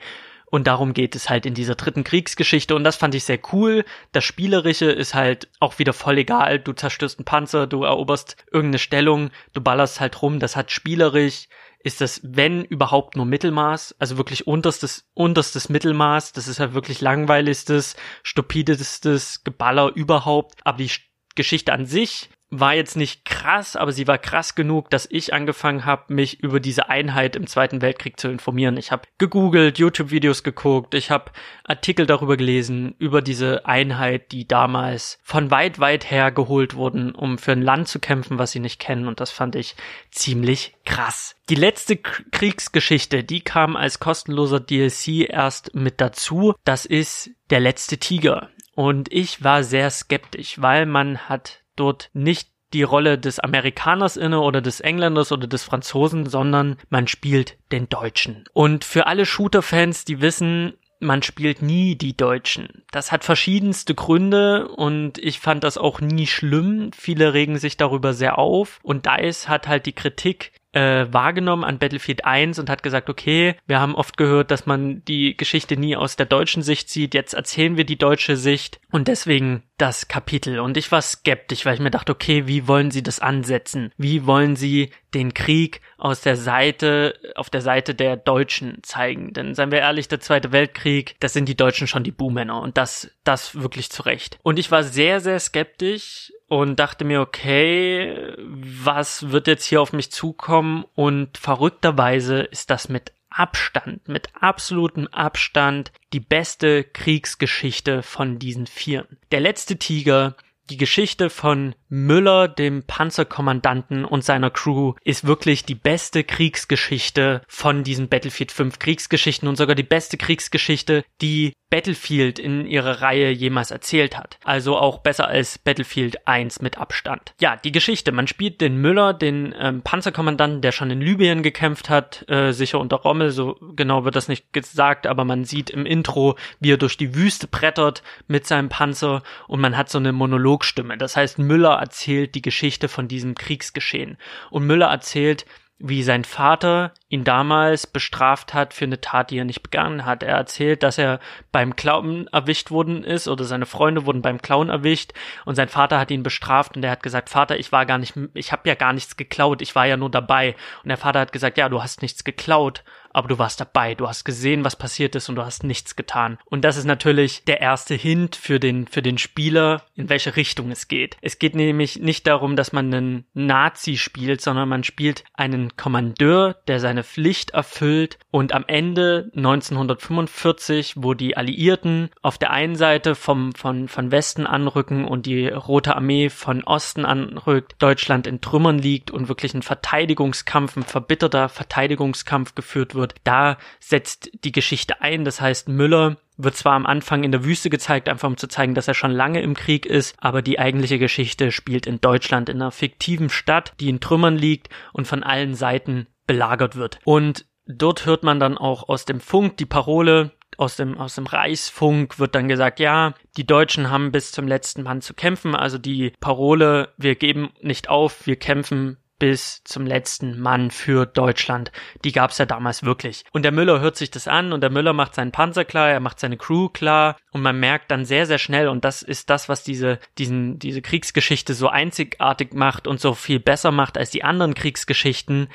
Und darum geht es halt in dieser dritten Kriegsgeschichte. Und das fand ich sehr cool. Das Spielerische ist halt auch wieder voll egal. Du zerstörst einen Panzer, du eroberst irgendeine Stellung, du ballerst halt rum. Das hat spielerisch, ist das, wenn überhaupt nur Mittelmaß, also wirklich unterstes, unterstes Mittelmaß. Das ist halt wirklich langweiligstes, stupidestes Geballer überhaupt. Aber die Geschichte an sich war jetzt nicht krass, aber sie war krass genug, dass ich angefangen habe, mich über diese Einheit im Zweiten Weltkrieg zu informieren. Ich habe gegoogelt, YouTube-Videos geguckt, ich habe Artikel darüber gelesen, über diese Einheit, die damals von weit, weit her geholt wurden, um für ein Land zu kämpfen, was sie nicht kennen. Und das fand ich ziemlich krass. Die letzte Kriegsgeschichte, die kam als kostenloser DLC erst mit dazu. Das ist der letzte Tiger. Und ich war sehr skeptisch, weil man hat dort nicht die Rolle des Amerikaners inne oder des Engländers oder des Franzosen, sondern man spielt den Deutschen. Und für alle Shooter-Fans, die wissen, man spielt nie die Deutschen. Das hat verschiedenste Gründe und ich fand das auch nie schlimm. Viele regen sich darüber sehr auf und DICE hat halt die Kritik äh, wahrgenommen an Battlefield 1 und hat gesagt, okay, wir haben oft gehört, dass man die Geschichte nie aus der deutschen Sicht sieht, jetzt erzählen wir die deutsche Sicht und deswegen das Kapitel. Und ich war skeptisch, weil ich mir dachte, okay, wie wollen sie das ansetzen? Wie wollen sie den Krieg aus der Seite, auf der Seite der Deutschen zeigen? Denn seien wir ehrlich, der Zweite Weltkrieg, das sind die Deutschen schon die Buhmänner und das, das wirklich zurecht. Und ich war sehr, sehr skeptisch, und dachte mir, okay, was wird jetzt hier auf mich zukommen? Und verrückterweise ist das mit Abstand, mit absolutem Abstand die beste Kriegsgeschichte von diesen Vieren. Der letzte Tiger, die Geschichte von Müller, dem Panzerkommandanten und seiner Crew, ist wirklich die beste Kriegsgeschichte von diesen Battlefield 5 Kriegsgeschichten und sogar die beste Kriegsgeschichte, die Battlefield in ihrer Reihe jemals erzählt hat. Also auch besser als Battlefield 1 mit Abstand. Ja, die Geschichte. Man spielt den Müller, den ähm, Panzerkommandanten, der schon in Libyen gekämpft hat, äh, sicher unter Rommel, so genau wird das nicht gesagt, aber man sieht im Intro, wie er durch die Wüste brettert mit seinem Panzer und man hat so eine Monologstimme. Das heißt, Müller erzählt die Geschichte von diesem Kriegsgeschehen. Und Müller erzählt, wie sein Vater ihn damals bestraft hat für eine Tat, die er nicht begangen hat. Er erzählt, dass er beim Klauen erwischt worden ist oder seine Freunde wurden beim Klauen erwischt und sein Vater hat ihn bestraft und er hat gesagt, Vater, ich war gar nicht, ich habe ja gar nichts geklaut, ich war ja nur dabei. Und der Vater hat gesagt, ja, du hast nichts geklaut, aber du warst dabei, du hast gesehen, was passiert ist und du hast nichts getan. Und das ist natürlich der erste Hint für den, für den Spieler, in welche Richtung es geht. Es geht nämlich nicht darum, dass man einen Nazi spielt, sondern man spielt einen Kommandeur, der seine Pflicht erfüllt und am Ende 1945, wo die Alliierten auf der einen Seite vom, von, von Westen anrücken und die Rote Armee von Osten anrückt, Deutschland in Trümmern liegt und wirklich ein Verteidigungskampf, ein verbitterter Verteidigungskampf geführt wird, wird, da setzt die Geschichte ein. Das heißt, Müller wird zwar am Anfang in der Wüste gezeigt, einfach um zu zeigen, dass er schon lange im Krieg ist, aber die eigentliche Geschichte spielt in Deutschland, in einer fiktiven Stadt, die in Trümmern liegt und von allen Seiten belagert wird. Und dort hört man dann auch aus dem Funk die Parole, aus dem, aus dem Reichsfunk wird dann gesagt, ja, die Deutschen haben bis zum letzten Mann zu kämpfen, also die Parole, wir geben nicht auf, wir kämpfen bis zum letzten Mann für Deutschland. Die gab's ja damals wirklich. Und der Müller hört sich das an und der Müller macht seinen Panzer klar, er macht seine Crew klar und man merkt dann sehr, sehr schnell und das ist das, was diese, diesen, diese Kriegsgeschichte so einzigartig macht und so viel besser macht als die anderen Kriegsgeschichten.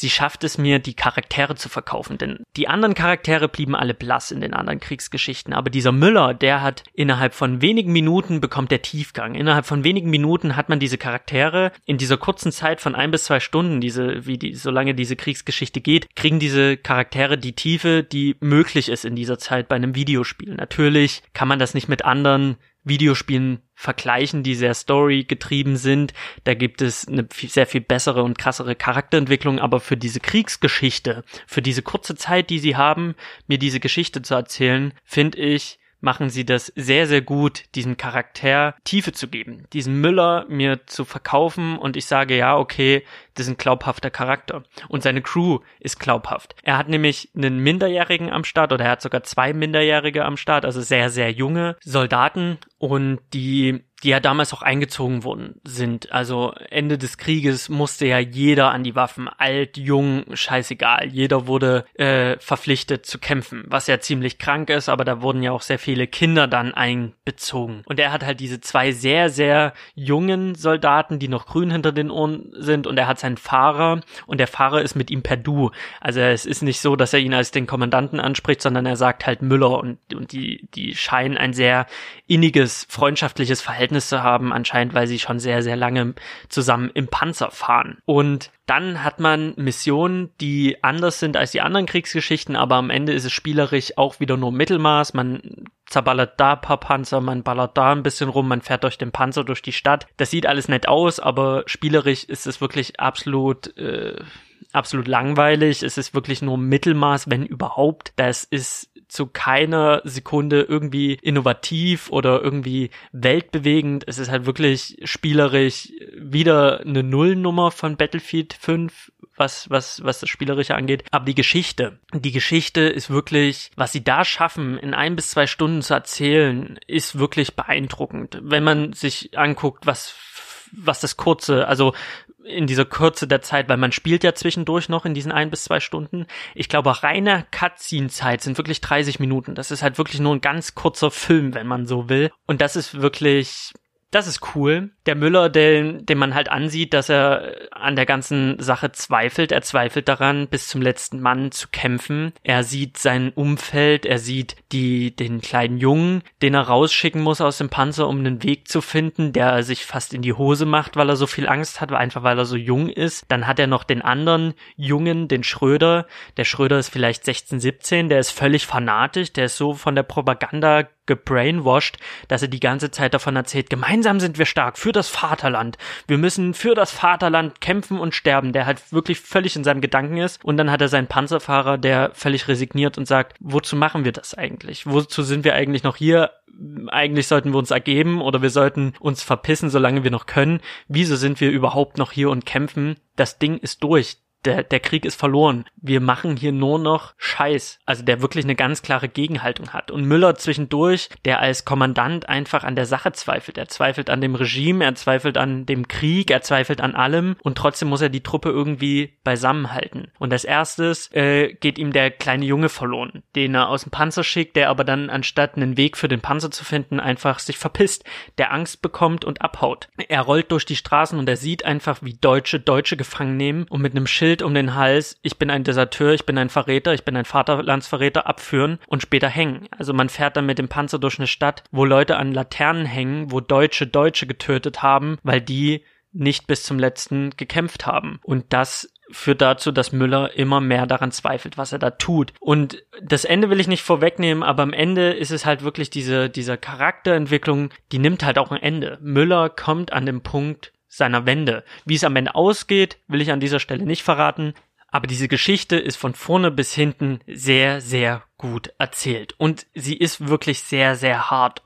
Sie schafft es mir, die Charaktere zu verkaufen. Denn die anderen Charaktere blieben alle blass in den anderen Kriegsgeschichten. Aber dieser Müller, der hat innerhalb von wenigen Minuten bekommt der Tiefgang. Innerhalb von wenigen Minuten hat man diese Charaktere in dieser kurzen Zeit von ein bis zwei Stunden, diese, wie die, solange diese Kriegsgeschichte geht, kriegen diese Charaktere die Tiefe, die möglich ist in dieser Zeit bei einem Videospiel. Natürlich kann man das nicht mit anderen Videospielen vergleichen, die sehr Story getrieben sind. Da gibt es eine sehr viel bessere und krassere Charakterentwicklung, aber für diese Kriegsgeschichte, für diese kurze Zeit, die sie haben, mir diese Geschichte zu erzählen, finde ich, machen sie das sehr, sehr gut, diesem Charakter Tiefe zu geben, diesen Müller mir zu verkaufen und ich sage, ja, okay, das ist ein glaubhafter Charakter. Und seine Crew ist glaubhaft. Er hat nämlich einen Minderjährigen am Start oder er hat sogar zwei Minderjährige am Start, also sehr, sehr junge Soldaten und die die ja damals auch eingezogen worden sind. Also Ende des Krieges musste ja jeder an die Waffen, alt, jung, scheißegal. Jeder wurde äh, verpflichtet zu kämpfen, was ja ziemlich krank ist, aber da wurden ja auch sehr viele Kinder dann einbezogen. Und er hat halt diese zwei sehr, sehr jungen Soldaten, die noch grün hinter den Ohren sind und er hat seinen Fahrer und der Fahrer ist mit ihm per Du. Also es ist nicht so, dass er ihn als den Kommandanten anspricht, sondern er sagt halt Müller und, und die, die scheinen ein sehr inniges, freundschaftliches Verhältnis Verhältnis zu haben, anscheinend, weil sie schon sehr, sehr lange zusammen im Panzer fahren. Und dann hat man Missionen, die anders sind als die anderen Kriegsgeschichten, aber am Ende ist es spielerisch auch wieder nur Mittelmaß. Man zerballert da ein paar Panzer, man ballert da ein bisschen rum, man fährt durch den Panzer durch die Stadt. Das sieht alles nett aus, aber spielerisch ist es wirklich absolut äh, absolut langweilig. Es ist wirklich nur Mittelmaß, wenn überhaupt. Das ist zu keiner Sekunde irgendwie innovativ oder irgendwie weltbewegend. Es ist halt wirklich spielerisch wieder eine Nullnummer von Battlefield 5, was, was, was das Spielerische angeht. Aber die Geschichte, die Geschichte ist wirklich, was sie da schaffen, in ein bis zwei Stunden zu erzählen, ist wirklich beeindruckend. Wenn man sich anguckt, was was das kurze, also in dieser Kürze der Zeit, weil man spielt ja zwischendurch noch in diesen ein bis zwei Stunden. Ich glaube, reine Cutscene-Zeit sind wirklich 30 Minuten. Das ist halt wirklich nur ein ganz kurzer Film, wenn man so will. Und das ist wirklich, das ist cool. Der Müller, den, den man halt ansieht, dass er an der ganzen Sache zweifelt. Er zweifelt daran, bis zum letzten Mann zu kämpfen. Er sieht sein Umfeld, er sieht die, den kleinen Jungen, den er rausschicken muss aus dem Panzer, um einen Weg zu finden, der sich fast in die Hose macht, weil er so viel Angst hat, einfach weil er so jung ist. Dann hat er noch den anderen Jungen, den Schröder. Der Schröder ist vielleicht 16, 17, der ist völlig fanatisch, der ist so von der Propaganda gebrainwashed, dass er die ganze Zeit davon erzählt, gemeinsam sind wir stark für das Vaterland. Wir müssen für das Vaterland kämpfen und sterben, der halt wirklich völlig in seinem Gedanken ist. Und dann hat er seinen Panzerfahrer, der völlig resigniert und sagt, wozu machen wir das eigentlich? Wozu sind wir eigentlich noch hier? Eigentlich sollten wir uns ergeben oder wir sollten uns verpissen, solange wir noch können. Wieso sind wir überhaupt noch hier und kämpfen? Das Ding ist durch der, der Krieg ist verloren. Wir machen hier nur noch Scheiß. Also der wirklich eine ganz klare Gegenhaltung hat. Und Müller zwischendurch, der als Kommandant einfach an der Sache zweifelt. Er zweifelt an dem Regime, er zweifelt an dem Krieg, er zweifelt an allem und trotzdem muss er die Truppe irgendwie beisammenhalten. Und als erstes äh, geht ihm der kleine Junge verloren, den er aus dem Panzer schickt, der aber dann anstatt einen Weg für den Panzer zu finden, einfach sich verpisst, der Angst bekommt und abhaut. Er rollt durch die Straßen und er sieht einfach, wie Deutsche Deutsche gefangen nehmen und mit einem Schild Schild um den Hals, ich bin ein Deserteur, ich bin ein Verräter, ich bin ein Vaterlandsverräter abführen und später hängen. Also man fährt dann mit dem Panzer durch eine Stadt, wo Leute an Laternen hängen, wo Deutsche Deutsche getötet haben, weil die nicht bis zum letzten gekämpft haben. Und das führt dazu, dass Müller immer mehr daran zweifelt, was er da tut. Und das Ende will ich nicht vorwegnehmen, aber am Ende ist es halt wirklich diese, diese Charakterentwicklung, die nimmt halt auch ein Ende. Müller kommt an dem Punkt, seiner Wende. Wie es am Ende ausgeht, will ich an dieser Stelle nicht verraten. Aber diese Geschichte ist von vorne bis hinten sehr, sehr gut erzählt. Und sie ist wirklich sehr, sehr hart.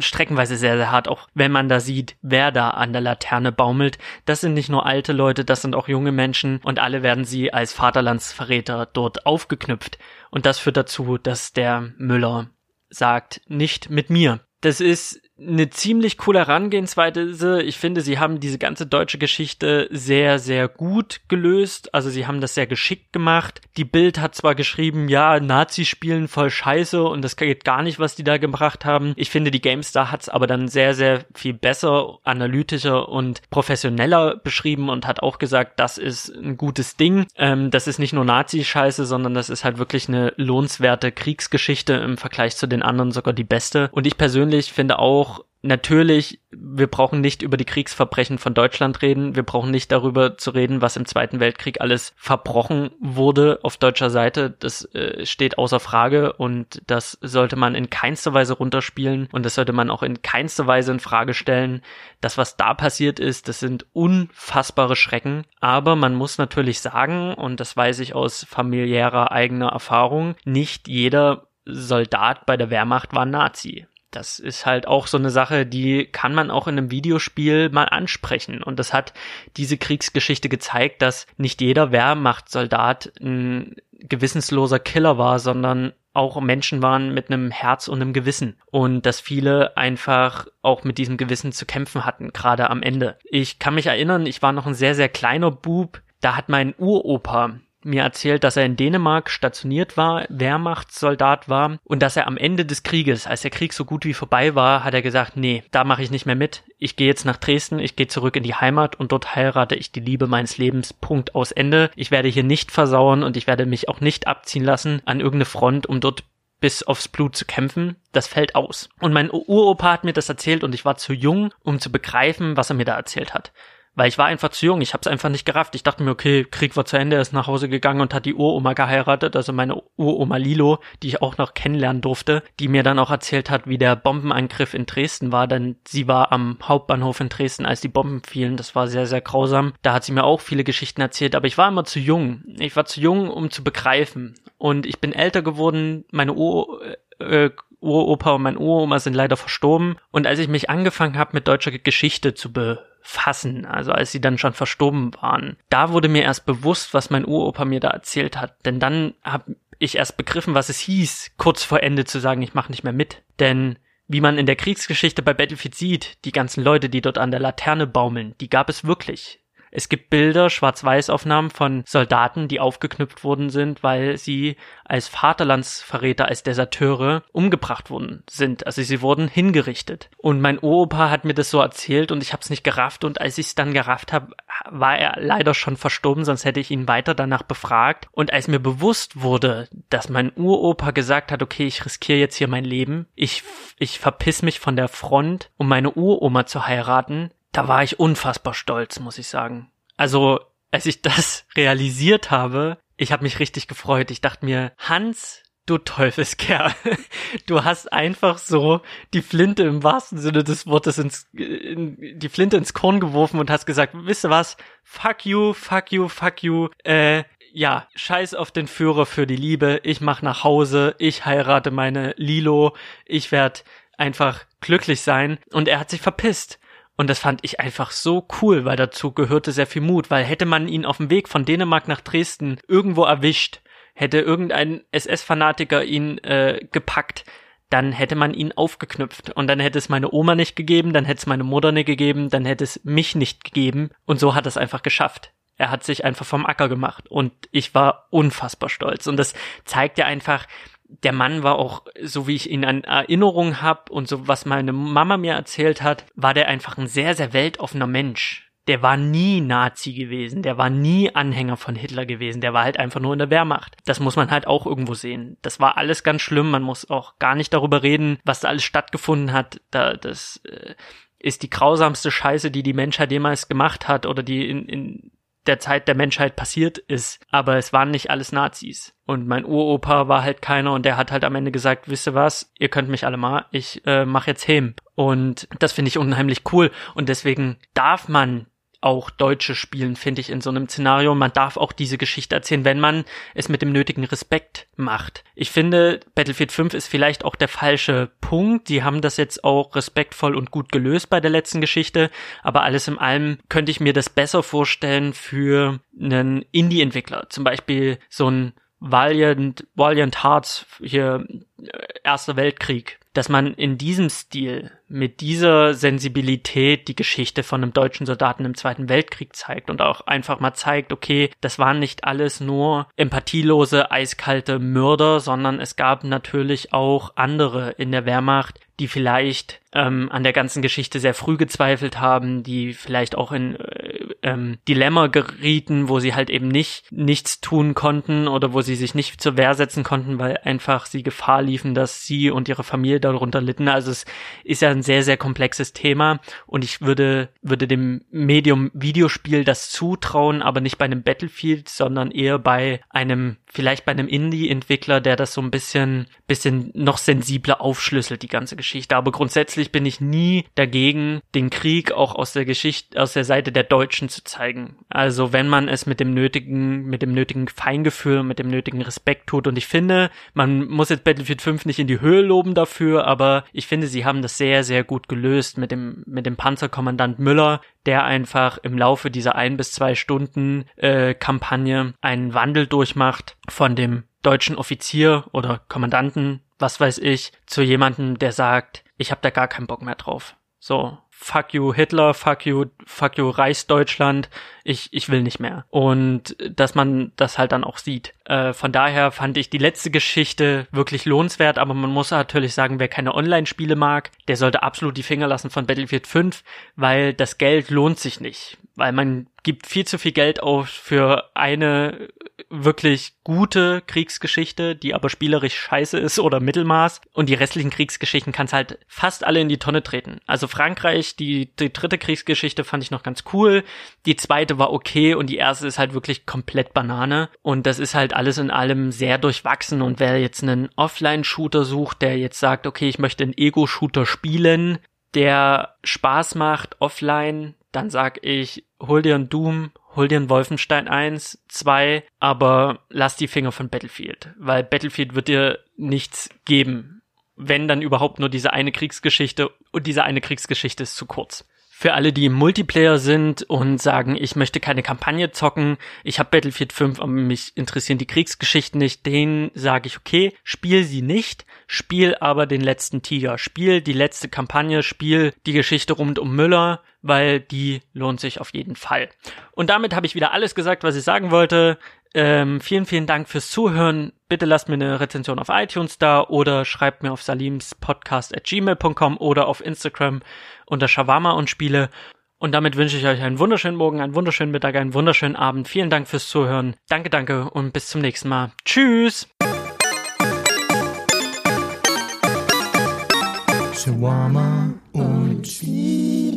Streckenweise sehr, sehr hart. Auch wenn man da sieht, wer da an der Laterne baumelt. Das sind nicht nur alte Leute, das sind auch junge Menschen. Und alle werden sie als Vaterlandsverräter dort aufgeknüpft. Und das führt dazu, dass der Müller sagt, nicht mit mir. Das ist eine ziemlich coole Herangehensweise. Ich finde, sie haben diese ganze deutsche Geschichte sehr, sehr gut gelöst. Also sie haben das sehr geschickt gemacht. Die Bild hat zwar geschrieben, ja, Nazis spielen voll scheiße und das geht gar nicht, was die da gebracht haben. Ich finde, die GameStar hat es aber dann sehr, sehr viel besser, analytischer und professioneller beschrieben und hat auch gesagt, das ist ein gutes Ding. Ähm, das ist nicht nur Nazi-Scheiße, sondern das ist halt wirklich eine lohnenswerte Kriegsgeschichte im Vergleich zu den anderen sogar die beste. Und ich persönlich finde auch, natürlich, wir brauchen nicht über die Kriegsverbrechen von Deutschland reden. Wir brauchen nicht darüber zu reden, was im Zweiten Weltkrieg alles verbrochen wurde auf deutscher Seite. Das äh, steht außer Frage und das sollte man in keinster Weise runterspielen und das sollte man auch in keinster Weise in Frage stellen. Das, was da passiert ist, das sind unfassbare Schrecken. Aber man muss natürlich sagen, und das weiß ich aus familiärer eigener Erfahrung, nicht jeder Soldat bei der Wehrmacht war Nazi das ist halt auch so eine Sache, die kann man auch in einem Videospiel mal ansprechen. Und das hat diese Kriegsgeschichte gezeigt, dass nicht jeder Wehrmachtssoldat ein gewissensloser Killer war, sondern auch Menschen waren mit einem Herz und einem Gewissen und dass viele einfach auch mit diesem Gewissen zu kämpfen hatten, gerade am Ende. Ich kann mich erinnern, ich war noch ein sehr, sehr kleiner Bub, da hat mein Uropa mir erzählt, dass er in Dänemark stationiert war, Wehrmachtssoldat war und dass er am Ende des Krieges, als der Krieg so gut wie vorbei war, hat er gesagt, nee, da mache ich nicht mehr mit. Ich gehe jetzt nach Dresden, ich gehe zurück in die Heimat und dort heirate ich die Liebe meines Lebens. Punkt aus Ende. Ich werde hier nicht versauern und ich werde mich auch nicht abziehen lassen an irgendeine Front, um dort bis aufs Blut zu kämpfen, das fällt aus. Und mein Uropa hat mir das erzählt und ich war zu jung, um zu begreifen, was er mir da erzählt hat weil ich war einfach zu jung, ich habe es einfach nicht gerafft. Ich dachte mir, okay, Krieg war zu Ende, er ist nach Hause gegangen und hat die Uroma geheiratet, also meine Uroma Lilo, die ich auch noch kennenlernen durfte, die mir dann auch erzählt hat, wie der Bombenangriff in Dresden war, denn sie war am Hauptbahnhof in Dresden, als die Bomben fielen. Das war sehr, sehr grausam. Da hat sie mir auch viele Geschichten erzählt, aber ich war immer zu jung. Ich war zu jung, um zu begreifen. Und ich bin älter geworden, meine Ur äh, Uropa und mein Uroma sind leider verstorben. Und als ich mich angefangen habe, mit deutscher Geschichte zu be fassen, also als sie dann schon verstorben waren. Da wurde mir erst bewusst, was mein Uropa mir da erzählt hat, denn dann habe ich erst begriffen, was es hieß, kurz vor Ende zu sagen, ich mache nicht mehr mit. Denn wie man in der Kriegsgeschichte bei Battlefield sieht, die ganzen Leute, die dort an der Laterne baumeln, die gab es wirklich. Es gibt Bilder, Schwarz-Weiß-Aufnahmen von Soldaten, die aufgeknüpft worden sind, weil sie als Vaterlandsverräter, als Deserteure umgebracht worden sind. Also sie wurden hingerichtet. Und mein Opa hat mir das so erzählt und ich habe es nicht gerafft. Und als ich es dann gerafft habe, war er leider schon verstorben, sonst hätte ich ihn weiter danach befragt. Und als mir bewusst wurde, dass mein Uropa gesagt hat, okay, ich riskiere jetzt hier mein Leben, ich, ich verpiss mich von der Front, um meine Uroma zu heiraten, da war ich unfassbar stolz, muss ich sagen. Also, als ich das [LAUGHS] realisiert habe, ich habe mich richtig gefreut. Ich dachte mir, Hans, du Teufelskerl, [LAUGHS] du hast einfach so die Flinte im wahrsten Sinne des Wortes ins, in, die Flinte ins Korn geworfen und hast gesagt, wisst ihr was? Fuck you, fuck you, fuck you, äh, ja, scheiß auf den Führer für die Liebe, ich mach nach Hause, ich heirate meine Lilo, ich werd einfach glücklich sein und er hat sich verpisst. Und das fand ich einfach so cool, weil dazu gehörte sehr viel Mut, weil hätte man ihn auf dem Weg von Dänemark nach Dresden irgendwo erwischt, hätte irgendein SS-Fanatiker ihn äh, gepackt, dann hätte man ihn aufgeknüpft. Und dann hätte es meine Oma nicht gegeben, dann hätte es meine Mutter nicht gegeben, dann hätte es mich nicht gegeben. Und so hat er es einfach geschafft. Er hat sich einfach vom Acker gemacht. Und ich war unfassbar stolz. Und das zeigt ja einfach, der Mann war auch, so wie ich ihn an Erinnerung habe und so was meine Mama mir erzählt hat, war der einfach ein sehr, sehr weltoffener Mensch. Der war nie Nazi gewesen, der war nie Anhänger von Hitler gewesen, der war halt einfach nur in der Wehrmacht. Das muss man halt auch irgendwo sehen. Das war alles ganz schlimm, man muss auch gar nicht darüber reden, was da alles stattgefunden hat. Da, das äh, ist die grausamste Scheiße, die die Menschheit jemals gemacht hat oder die in, in der Zeit der Menschheit passiert ist. Aber es waren nicht alles Nazis. Und mein Uropa war halt keiner und der hat halt am Ende gesagt, wisst ihr was, ihr könnt mich alle mal, ich äh, mach jetzt Hem. Und das finde ich unheimlich cool. Und deswegen darf man auch Deutsche spielen, finde ich, in so einem Szenario. Man darf auch diese Geschichte erzählen, wenn man es mit dem nötigen Respekt macht. Ich finde, Battlefield 5 ist vielleicht auch der falsche Punkt. Die haben das jetzt auch respektvoll und gut gelöst bei der letzten Geschichte. Aber alles in allem könnte ich mir das besser vorstellen für einen Indie-Entwickler. Zum Beispiel so ein Valiant, Valiant Hearts, hier, äh, Erster Weltkrieg dass man in diesem Stil mit dieser Sensibilität die Geschichte von einem deutschen Soldaten im Zweiten Weltkrieg zeigt und auch einfach mal zeigt, okay, das waren nicht alles nur empathielose, eiskalte Mörder, sondern es gab natürlich auch andere in der Wehrmacht, die vielleicht ähm, an der ganzen Geschichte sehr früh gezweifelt haben, die vielleicht auch in äh, ähm, Dilemma gerieten, wo sie halt eben nicht nichts tun konnten oder wo sie sich nicht zur Wehr setzen konnten, weil einfach sie Gefahr liefen, dass sie und ihre Familie darunter litten. Also es ist ja ein sehr, sehr komplexes Thema und ich würde, würde dem Medium Videospiel das zutrauen, aber nicht bei einem Battlefield, sondern eher bei einem, vielleicht bei einem Indie-Entwickler, der das so ein bisschen, bisschen noch sensibler aufschlüsselt, die ganze Geschichte. Aber grundsätzlich bin ich nie dagegen, den Krieg auch aus der Geschichte, aus der Seite der Deutschen zu zeigen. Also wenn man es mit dem nötigen, mit dem nötigen Feingefühl, mit dem nötigen Respekt tut. Und ich finde, man muss jetzt Battlefield 5 nicht in die Höhe loben dafür, aber ich finde, sie haben das sehr, sehr gut gelöst mit dem, mit dem Panzerkommandant Müller, der einfach im Laufe dieser ein bis zwei Stunden äh, Kampagne einen Wandel durchmacht von dem deutschen Offizier oder Kommandanten, was weiß ich, zu jemandem, der sagt, ich habe da gar keinen Bock mehr drauf. So, fuck you Hitler, fuck you, fuck you Reichsdeutschland, ich, ich will nicht mehr. Und dass man das halt dann auch sieht. Äh, von daher fand ich die letzte Geschichte wirklich lohnenswert, aber man muss natürlich sagen, wer keine Online-Spiele mag, der sollte absolut die Finger lassen von Battlefield 5, weil das Geld lohnt sich nicht. Weil man gibt viel zu viel Geld auf für eine wirklich gute Kriegsgeschichte, die aber spielerisch scheiße ist [LAUGHS] oder Mittelmaß. Und die restlichen Kriegsgeschichten kannst halt fast alle in die Tonne treten. Also Frankreich, die, die dritte Kriegsgeschichte fand ich noch ganz cool. Die zweite war okay und die erste ist halt wirklich komplett Banane. Und das ist halt alles in allem sehr durchwachsen. Und wer jetzt einen Offline-Shooter sucht, der jetzt sagt, okay, ich möchte einen Ego-Shooter spielen, der Spaß macht offline, dann sag ich, hol dir ein Doom, hol dir ein Wolfenstein 1, 2, aber lass die Finger von Battlefield, weil Battlefield wird dir nichts geben. Wenn dann überhaupt nur diese eine Kriegsgeschichte und diese eine Kriegsgeschichte ist zu kurz. Für alle, die im Multiplayer sind und sagen, ich möchte keine Kampagne zocken, ich habe Battlefield 5, aber mich interessieren die Kriegsgeschichten nicht, denen sage ich, okay, spiel sie nicht, spiel aber den letzten Tiger, spiel die letzte Kampagne, spiel die Geschichte rund um Müller, weil die lohnt sich auf jeden Fall. Und damit habe ich wieder alles gesagt, was ich sagen wollte. Ähm, vielen, vielen Dank fürs Zuhören. Bitte lasst mir eine Rezension auf iTunes da oder schreibt mir auf salimspodcast at gmail.com oder auf Instagram unter Shawarma und Spiele. Und damit wünsche ich euch einen wunderschönen Morgen, einen wunderschönen Mittag, einen wunderschönen Abend. Vielen Dank fürs Zuhören. Danke, danke und bis zum nächsten Mal. Tschüss! Shawarma und Spiele.